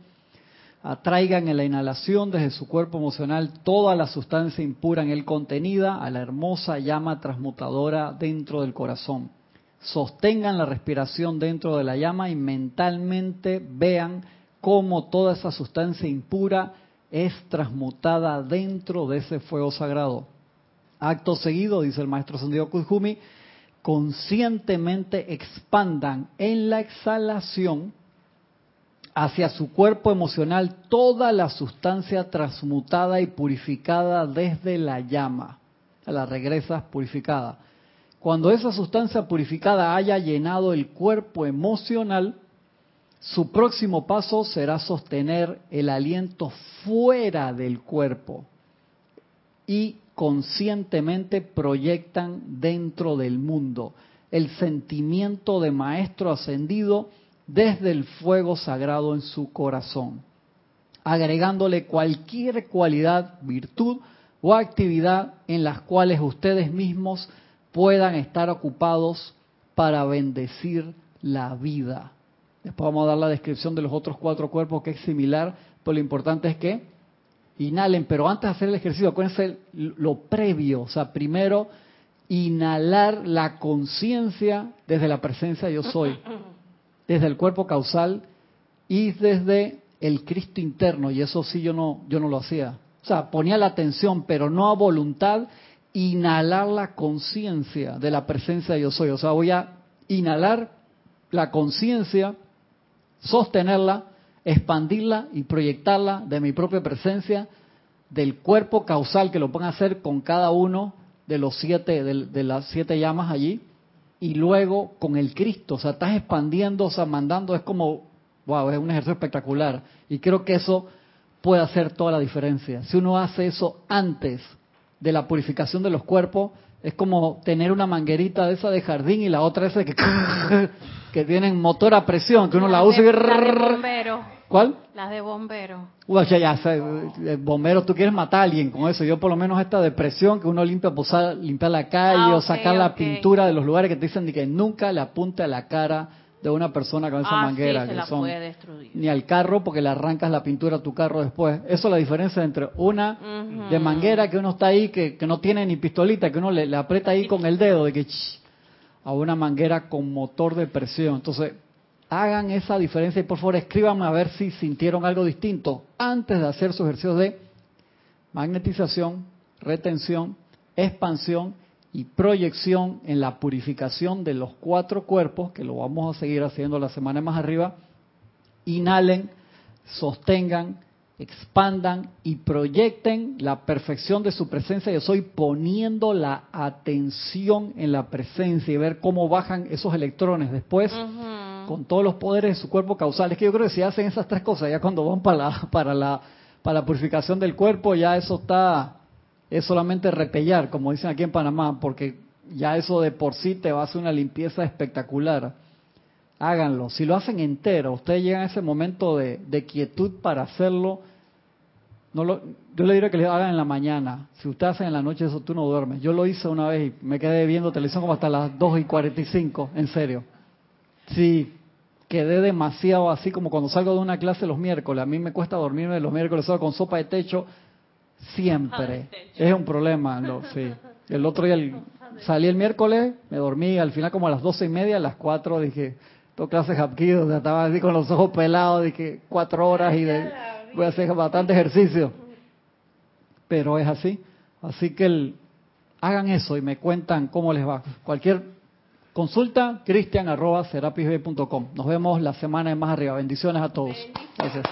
atraigan en la inhalación desde su cuerpo emocional toda la sustancia impura en él contenida a la hermosa llama transmutadora dentro del corazón. Sostengan la respiración dentro de la llama y mentalmente vean cómo toda esa sustancia impura es transmutada dentro de ese fuego sagrado Acto seguido, dice el maestro Sandido Kuzumi, conscientemente expandan en la exhalación hacia su cuerpo emocional toda la sustancia transmutada y purificada desde la llama. La regresa purificada. Cuando esa sustancia purificada haya llenado el cuerpo emocional, su próximo paso será sostener el aliento fuera del cuerpo y conscientemente proyectan dentro del mundo el sentimiento de maestro ascendido desde el fuego sagrado en su corazón, agregándole cualquier cualidad, virtud o actividad en las cuales ustedes mismos puedan estar ocupados para bendecir la vida. Después vamos a dar la descripción de los otros cuatro cuerpos que es similar, pero lo importante es que inhalen, pero antes de hacer el ejercicio, acuérdense lo previo, o sea, primero inhalar la conciencia desde la presencia yo soy, desde el cuerpo causal y desde el Cristo interno, y eso sí yo no, yo no lo hacía. O sea, ponía la atención, pero no a voluntad, inhalar la conciencia de la presencia yo soy. O sea, voy a inhalar la conciencia, sostenerla, expandirla y proyectarla de mi propia presencia, del cuerpo causal que lo pueden hacer con cada uno de los siete, de, las siete llamas allí, y luego con el Cristo, o sea, estás expandiendo, o sea, mandando, es como, wow, es un ejercicio espectacular. Y creo que eso puede hacer toda la diferencia. Si uno hace eso antes de la purificación de los cuerpos, es como tener una manguerita de esa de jardín y la otra esa que, que tienen motor a presión, que uno la, usa y... ¿Cuál? Las de bombero. Uy, ya, ya, bombero, tú quieres matar a alguien con eso. Yo por lo menos esta depresión que uno limpia, posar, limpiar la calle ah, o sacar la pintura de los lugares que te dicen que nunca le apunte a la cara de una persona con esa ah, manguera. que son, Ni al carro porque le arrancas la pintura a tu carro después. Eso es la diferencia entre una de manguera que uno está ahí, que, no tiene ni pistolita, que uno le, aprieta ahí con el dedo, de que a una manguera con motor de presión. Entonces, hagan esa diferencia y por favor escríbanme a ver si sintieron algo distinto antes de hacer su ejercicio de magnetización, retención, expansión y proyección en la purificación de los cuatro cuerpos, que lo vamos a seguir haciendo la semana más arriba. Inhalen, sostengan, expandan y proyecten la perfección de su presencia. Yo soy poniendo la atención en la presencia y ver cómo bajan esos electrones después con todos los poderes de su cuerpo causal. Es que yo creo que si hacen esas tres cosas, ya cuando van para la, para la, para la purificación del cuerpo, ya eso está, es solamente repellar, como dicen aquí en Panamá, porque ya eso de por sí te va a hacer una limpieza espectacular. Háganlo. Si lo hacen entero, ustedes llegan a ese momento de, quietud para hacerlo. No lo, yo le diría que lo hagan en la mañana. Si ustedes hacen en la noche, eso tú no duermes. Yo lo hice una vez y me quedé viendo televisión como hasta las 2 y 45, en serio. Sí, quedé demasiado así como cuando salgo de una clase los miércoles. A mí me cuesta dormirme los miércoles solo con sopa de techo siempre. Es un problema, sí. El otro día salí el miércoles, me dormí al final como a las doce y media, a las cuatro dije, tengo clases hapkido, o sea, estaba así con los ojos pelados, dije cuatro horas y voy a hacer bastante ejercicio. Pero es así. Así que hagan eso y me cuentan cómo les va. Cualquier Consulta cristian arroba Nos vemos la semana de más arriba. Bendiciones a todos. Gracias.